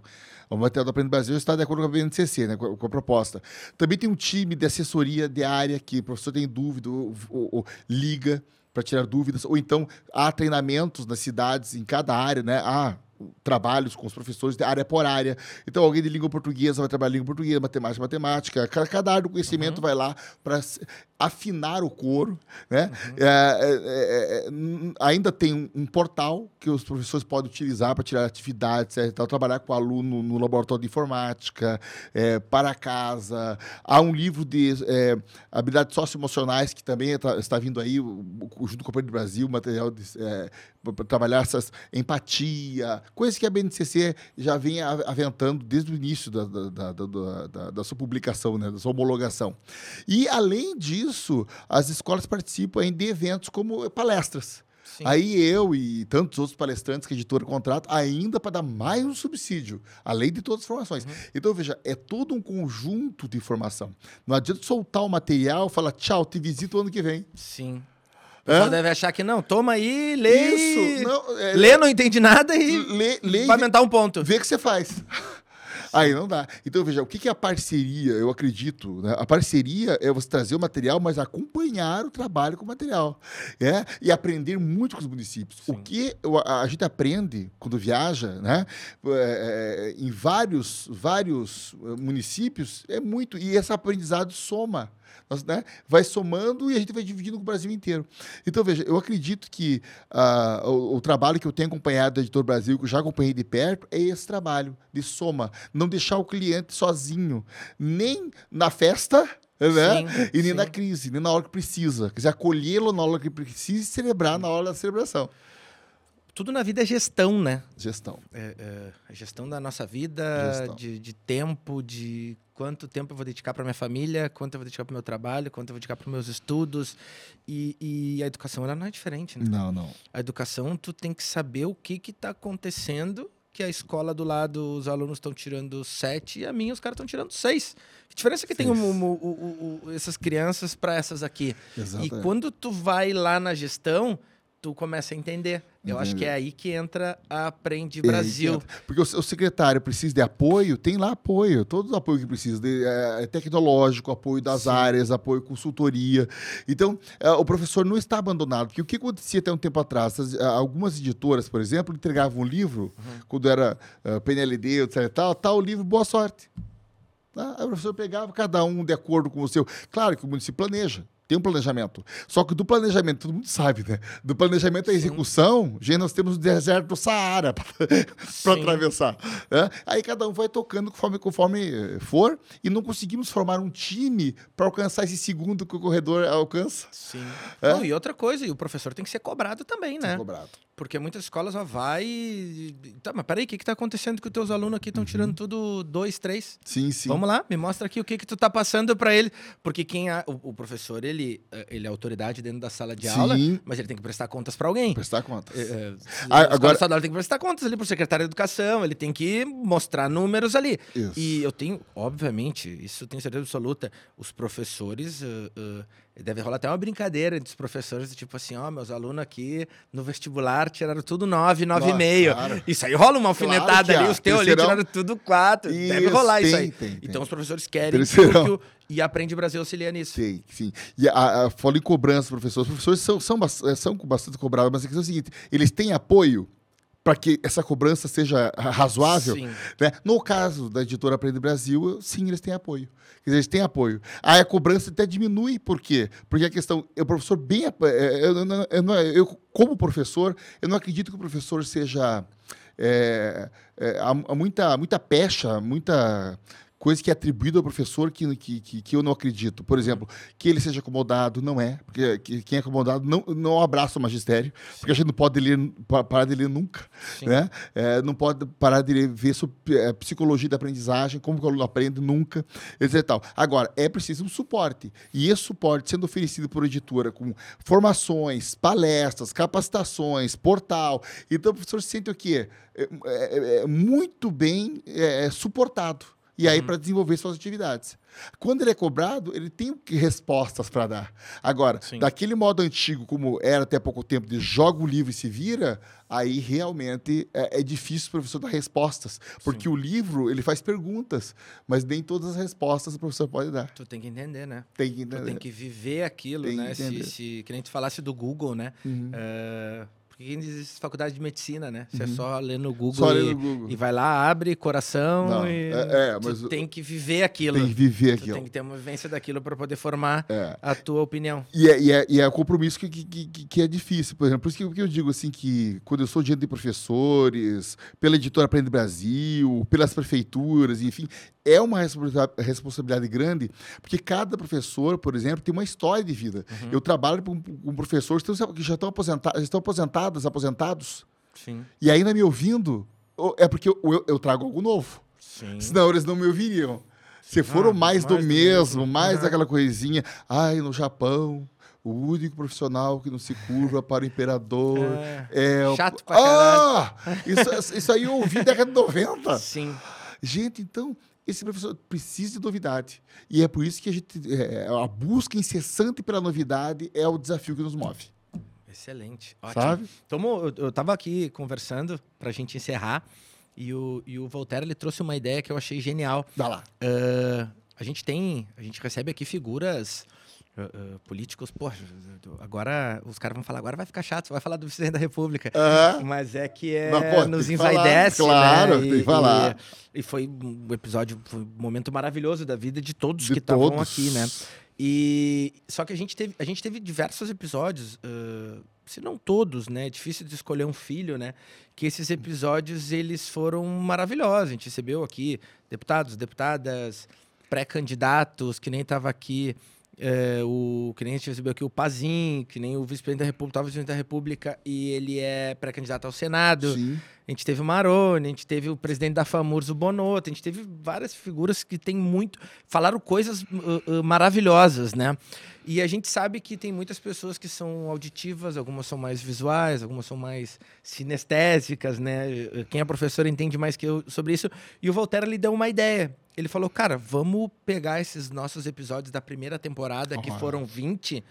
B: O material do Aprende Brasil está de acordo com a BNCC, né, com, a, proposta. Também tem um time de assessoria de área que o professor tem dúvida, ou, ou- ou liga para tirar dúvidas, ou então há treinamentos nas cidades, em cada área, né? Há trabalhos com os professores de área por área. Então, alguém de língua portuguesa vai trabalhar língua portuguesa, matemática, matemática. Cada, área do conhecimento vai lá para afinar o coro, né? É, é, é, é, n- ainda tem um, um portal que os professores podem utilizar para tirar atividades, etc, tal, trabalhar com o aluno no laboratório de informática, é, para casa. Há um livro de é, habilidades socioemocionais que também tá- está vindo aí, junto com o Aprende Brasil, material para trabalhar essas empatia, coisas que a BNCC já vem aventando desde o início da, da, da, da- da- sua publicação, né, da sua homologação. E, além disso, as escolas participam aí de eventos como palestras.
A: Sim.
B: Aí eu e tantos outros palestrantes que a editora contrata, ainda para dar mais um subsídio, além de todas as formações. Então, veja, é todo um conjunto de informação. Não adianta soltar o material e falar, tchau, te visito ano que vem.
A: Sim. Pessoal
B: Hã?
A: deve achar que não. Toma aí, lê.
B: Isso, não, é,
A: Lê, não entende nada e
B: lê, lê
A: vai
B: vê-
A: aumentar um ponto.
B: Vê o que você faz. Aí não dá. Então, veja, o que é a parceria? Eu acredito. Né? A parceria é você trazer o material, mas acompanhar o trabalho com o material. É? E aprender muito com os municípios. O que a, gente aprende quando viaja, né? É, é, em vários, vários eh, municípios, é muito. E esse aprendizado soma. Nós, né, vai somando e a gente vai dividindo com o Brasil inteiro. Então, veja, eu acredito que ah, o, o trabalho que eu tenho acompanhado da Editor Brasil, que eu já acompanhei de perto, é esse trabalho de soma. Não deixar o cliente sozinho, nem na festa. Né?
A: Sim,
B: e nem
A: sim.
B: na crise, nem na hora que precisa. Quer dizer, acolhê-lo na hora que precisa e celebrar na hora da celebração.
A: Tudo na vida é gestão, né?
B: Gestão.
A: É, é, a gestão da nossa vida, de, de tempo, de quanto tempo eu vou dedicar para minha família, quanto eu vou dedicar para o meu trabalho, quanto eu vou dedicar para os meus estudos. E, e a educação, ela não é diferente, né?
B: Não, não.
A: A educação, tu tem que saber o que que tá acontecendo, que a escola do lado, os alunos estão tirando sete e a minha os caras estão tirando seis. Que diferença que tem
B: Seis.
A: o- o- o- essas crianças para essas aqui?
B: Exatamente.
A: E quando tu vai lá na gestão, tu começa a entender. Eu acho que é aí que entra a Aprende Brasil.
B: É, porque o, o secretário precisa de apoio, tem lá apoio, todo o apoio que precisa, de, é, tecnológico, apoio das
A: Sim.
B: áreas, apoio consultoria. Então, é, o professor não está abandonado, porque o que acontecia até um tempo atrás, as- algumas editoras, por exemplo, entregavam um livro,
A: Uhum.
B: quando era ah, PNLD, etc. Tal, tal livro, boa sorte. Tá? Aí o professor pegava cada um de acordo com o seu. Claro que o município planeja. Tem um planejamento. Só que do planejamento, todo mundo sabe, né? Do planejamento à execução, gente, nós temos o deserto do Saara para atravessar. né? Aí cada um vai tocando conforme, conforme eh, for, e não conseguimos formar um time para alcançar esse segundo que o corredor alcança.
A: Sim.
B: É?
A: Não, e outra coisa, e o professor tem que ser cobrado também, né?
B: Cobrado.
A: Porque muitas escolas só vai e... Tá, mas peraí, o que que tá acontecendo que os teus alunos aqui estão tirando tudo dois, três?
B: Sim, sim.
A: Vamos lá, me mostra aqui o que que tu tá passando para ele. Porque quem a- o, o professor, ele, eh, ele é autoridade dentro da sala de
B: Sim.
A: aula, mas ele tem que prestar contas para alguém.
B: Prestar contas.
A: É, é,
B: Ah, agora-
A: estadual tem que prestar contas ali pro secretário de educação, ele tem que mostrar números ali.
B: Isso.
A: E eu tenho, obviamente, isso eu tenho certeza absoluta, os professores, eh, eh, Deve rolar até uma brincadeira entre os professores, tipo assim, ó, meus alunos aqui no vestibular tiraram tudo 9, 9,5.
B: claro.
A: Isso aí rola uma alfinetada
B: que
A: ali,
B: há.
A: os teus ali tiraram tudo 4. Deve
B: Isso,
A: rolar isso
B: tem,
A: aí.
B: tem, tem.
A: Então os professores querem que,
B: Terceirão.
A: o- que o- e aprende Brasil auxilia nisso.
B: Sim, sim. E a, a, falo em cobrança, professores. Os professores são, são, são bastante cobrados, mas a questão é a seguinte: eles têm apoio para que essa cobrança seja ra- razoável? Né? No caso da editora Aprende Brasil, sim, eles têm apoio. Quer dizer, eles têm apoio. Aí a cobrança até diminui, por quê? Porque a questão, o professor bem. ap- eh, Eu, eu, eu, como professor, eu não acredito que o professor seja. eh, eh, há, há muita, muita pecha, muita coisa que é atribuída ao professor que, que, que, que eu não acredito. Por exemplo, que ele seja acomodado, não é. Porque que- quem é acomodado não, não abraça o magistério, porque a gente não pode ler, pa- parar de ler nunca.
A: Sim.
B: Né? É, não pode parar de ler, ver sobre é, psicologia da aprendizagem, como que o aluno aprende, nunca, etc. tal. Agora, é preciso um suporte. E esse suporte sendo oferecido por editora com formações, palestras, capacitações, portal. Então o professor se sente o quê? É, é- é muito bem é, suportado. E aí, para desenvolver suas atividades. Quando ele é cobrado, ele tem respostas para dar. Agora,
A: Sim.
B: daquele modo antigo, como era até pouco tempo, de joga o livro e se vira, aí realmente é, é difícil o professor dar respostas. Porque o livro, ele faz perguntas, mas nem todas as respostas o professor pode dar.
A: Tu tem que entender, né?
B: Tem que
A: Tu
B: entender.
A: tem que viver aquilo,
B: Tem
A: né? Se, se, que nem tu falasse do Google, né?
B: Uhum.
A: Eh, porque quem diz faculdade de medicina, né? Você é só ler no Google,
B: Só
A: e,
B: no Google.
A: e vai lá, abre coração
B: Não,
A: e
B: é- é,
A: tu
B: mas
A: tem que viver aquilo.
B: Tem que viver
A: Tu
B: aquilo.
A: tem que ter uma vivência daquilo para poder formar
B: É.
A: a tua opinião.
B: E é, e é, e é o compromisso que, que, que, que é difícil, por exemplo. Por isso que, eu- que eu digo assim que quando eu sou diante de professores, pela editora Aprende Brasil, pelas prefeituras, enfim, é uma responsa- responsabilidade grande, porque cada professor, por exemplo, tem uma história de vida. Eu trabalho com, com professores que estão- que já estão aposentados, estão aposentados,
A: Sim.
B: e ainda me ouvindo, ou- é porque eu, eu- eu trago algo novo.
A: Sim.
B: Senão eles não me ouviriam. Se foram
A: Ah,
B: mais, do
A: mais do
B: mesmo,
A: mesmo.
B: mais daquela coisinha. Ai, no Japão, o único profissional que não se curva para o imperador é, o.
A: Chato pra caralho.
B: Ah! Isso, isso aí eu ouvi na década de 90.
A: Sim.
B: Gente, então, esse professor precisa de novidade. E é por isso que a gente. é, a busca incessante pela novidade é o desafio que nos move.
A: Excelente. Ótimo.
B: Sabe?
A: Eu, eu tava aqui conversando pra gente encerrar e o, e o Voltaire ele trouxe uma ideia que eu achei genial.
B: Dá lá.
A: Ah, a gente tem, a gente recebe aqui figuras ah, ah, políticos, pô, agora os caras vão falar, agora vai ficar chato, você vai falar do presidente da República. Mas é que é,
B: Mas, pô,
A: nos
B: falar,
A: envaidece,
B: claro,
A: né?
B: tem que falar.
A: E, e foi um episódio, foi um momento maravilhoso da vida de todos
B: De
A: que estavam aqui, né? E só que a gente teve, a gente teve diversos episódios, ah, se não todos, né? É difícil de escolher um filho, né? Que esses episódios eles foram maravilhosos. A gente recebeu aqui deputados, deputadas, pré-candidatos, que nem estava aqui. Eh, o, que nem a gente recebeu aqui o Pazin, que nem o vice-presidente da República, tava vice-presidente da República e ele é pré-candidato ao Senado.
B: sim.
A: A gente teve o Maroni, a gente teve o presidente da FAMURS, o Bonotto, a gente teve várias figuras que tem muito. falaram coisas uh, uh, maravilhosas, né? E a gente sabe que tem muitas pessoas que são auditivas, algumas são mais visuais, algumas são mais sinestésicas, né? Quem é professor entende mais que eu sobre isso. E o Voltaire lhe deu uma ideia. Ele falou, cara, vamos pegar esses nossos episódios da primeira temporada, que foram 20,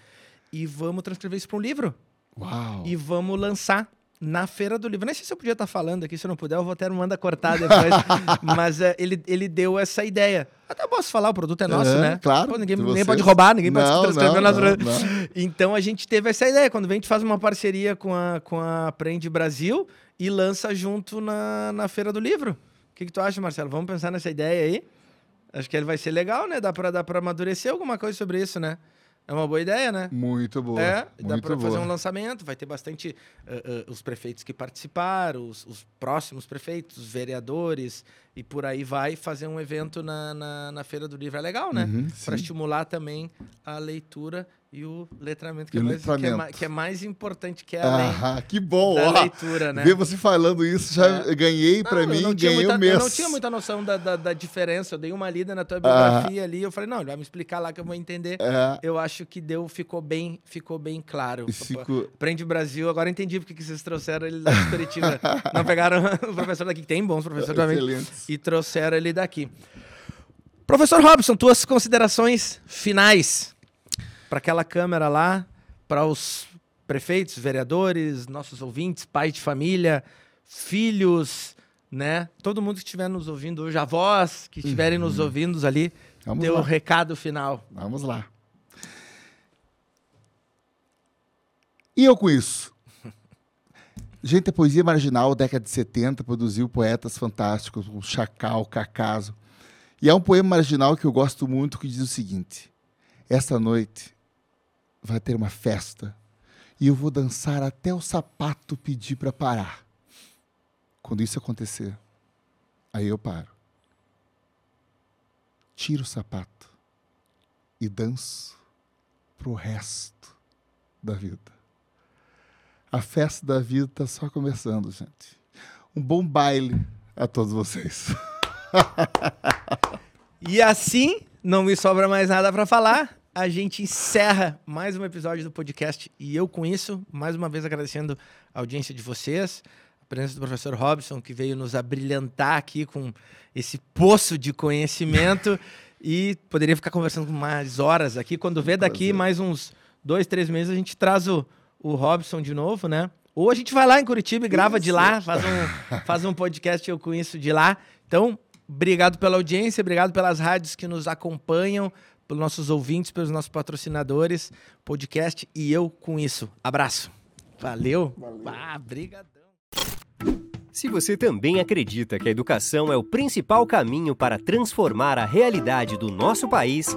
A: e vamos transcrever isso para um livro
B: Uau.
A: e vamos lançar na Feira do Livro. Nem sei se eu podia estar falando aqui, se eu não puder, o Voltaire manda cortar depois. mas eh, ele, ele deu essa ideia. Até posso falar, o produto é nosso,
B: É,
A: né?
B: claro,
A: Pô, ninguém,
B: vocês.
A: pode roubar, ninguém pode
B: Não,
A: se transcrever
B: não, não, não.
A: Então a gente teve essa ideia. Quando vem, a gente faz uma parceria com a, com a Aprende Brasil e lança junto na, na Feira do Livro. O que, que tu acha, Marcelo? Vamos pensar nessa ideia aí? Acho que ele vai ser legal, né? Dá pra, dá pra amadurecer alguma coisa sobre isso, né? É uma boa ideia, né?
B: Muito boa.
A: É, dá para fazer um lançamento, vai ter bastante eh, eh, os prefeitos que participaram, os, os próximos prefeitos, os vereadores, e por aí vai fazer um evento na, na, na Feira do Livro. É legal, né?
B: Uhum,
A: Para estimular também a leitura e o letramento, que,
B: E
A: é, mais, que, é, que é mais importante que é
B: Ah, que bom.
A: da leitura, né?
B: Ver você falando isso, já
A: É.
B: ganhei
A: eu
B: mim, ganhei
A: muita,
B: o mês.
A: Eu não tinha muita noção da, da, da diferença. Eu dei uma lida na tua
B: Ah.
A: biografia ali. Eu falei, não, ele vai me explicar lá que eu vou entender. Eu acho que deu, ficou bem, ficou bem claro.
B: fico-
A: Prende Brasil, agora entendi porque que vocês trouxeram ele de Curitiba. Não pegaram o professor daqui, que tem bons professores também, e trouxeram ele daqui. Professor Robson, tuas considerações finais. Para aquela câmera lá, para os prefeitos, vereadores, nossos ouvintes, pais de família, filhos, né? Todo mundo que estiver nos ouvindo hoje, avós que estiverem nos ouvindo ali,
B: Vamos
A: teu
B: lá.
A: recado final.
B: Vamos lá. E eu com isso? Gente, a poesia marginal, década de 70, produziu poetas fantásticos, como Chacal, Cacaso. E há um poema marginal que eu gosto muito que diz o seguinte: Esta noite vai ter uma festa e eu vou dançar até o sapato pedir para parar. Quando isso acontecer, aí eu paro. Tiro o sapato e danço pro resto da vida. A festa da vida está só começando, gente. Um bom baile a todos vocês.
A: E assim, não me sobra mais nada para falar. A gente encerra mais um episódio do podcast e eu com isso, mais uma vez agradecendo a audiência de vocês, a presença do professor Robson que veio nos abrilhantar aqui com esse poço de conhecimento e poderia ficar conversando mais horas aqui. Quando vê daqui mais uns dois, três meses a gente traz o, o Robson de novo, né? Ou a gente vai lá em Curitiba e grava de lá, faz um, faz um podcast eu com isso de lá. Então, obrigado pela audiência, obrigado pelas rádios que nos acompanham, pelos nossos ouvintes, pelos nossos patrocinadores, podcast e eu com isso. Abraço. Valeu. Ah, brigadão.
C: Se você também acredita que a educação é o principal caminho para transformar a realidade do nosso país,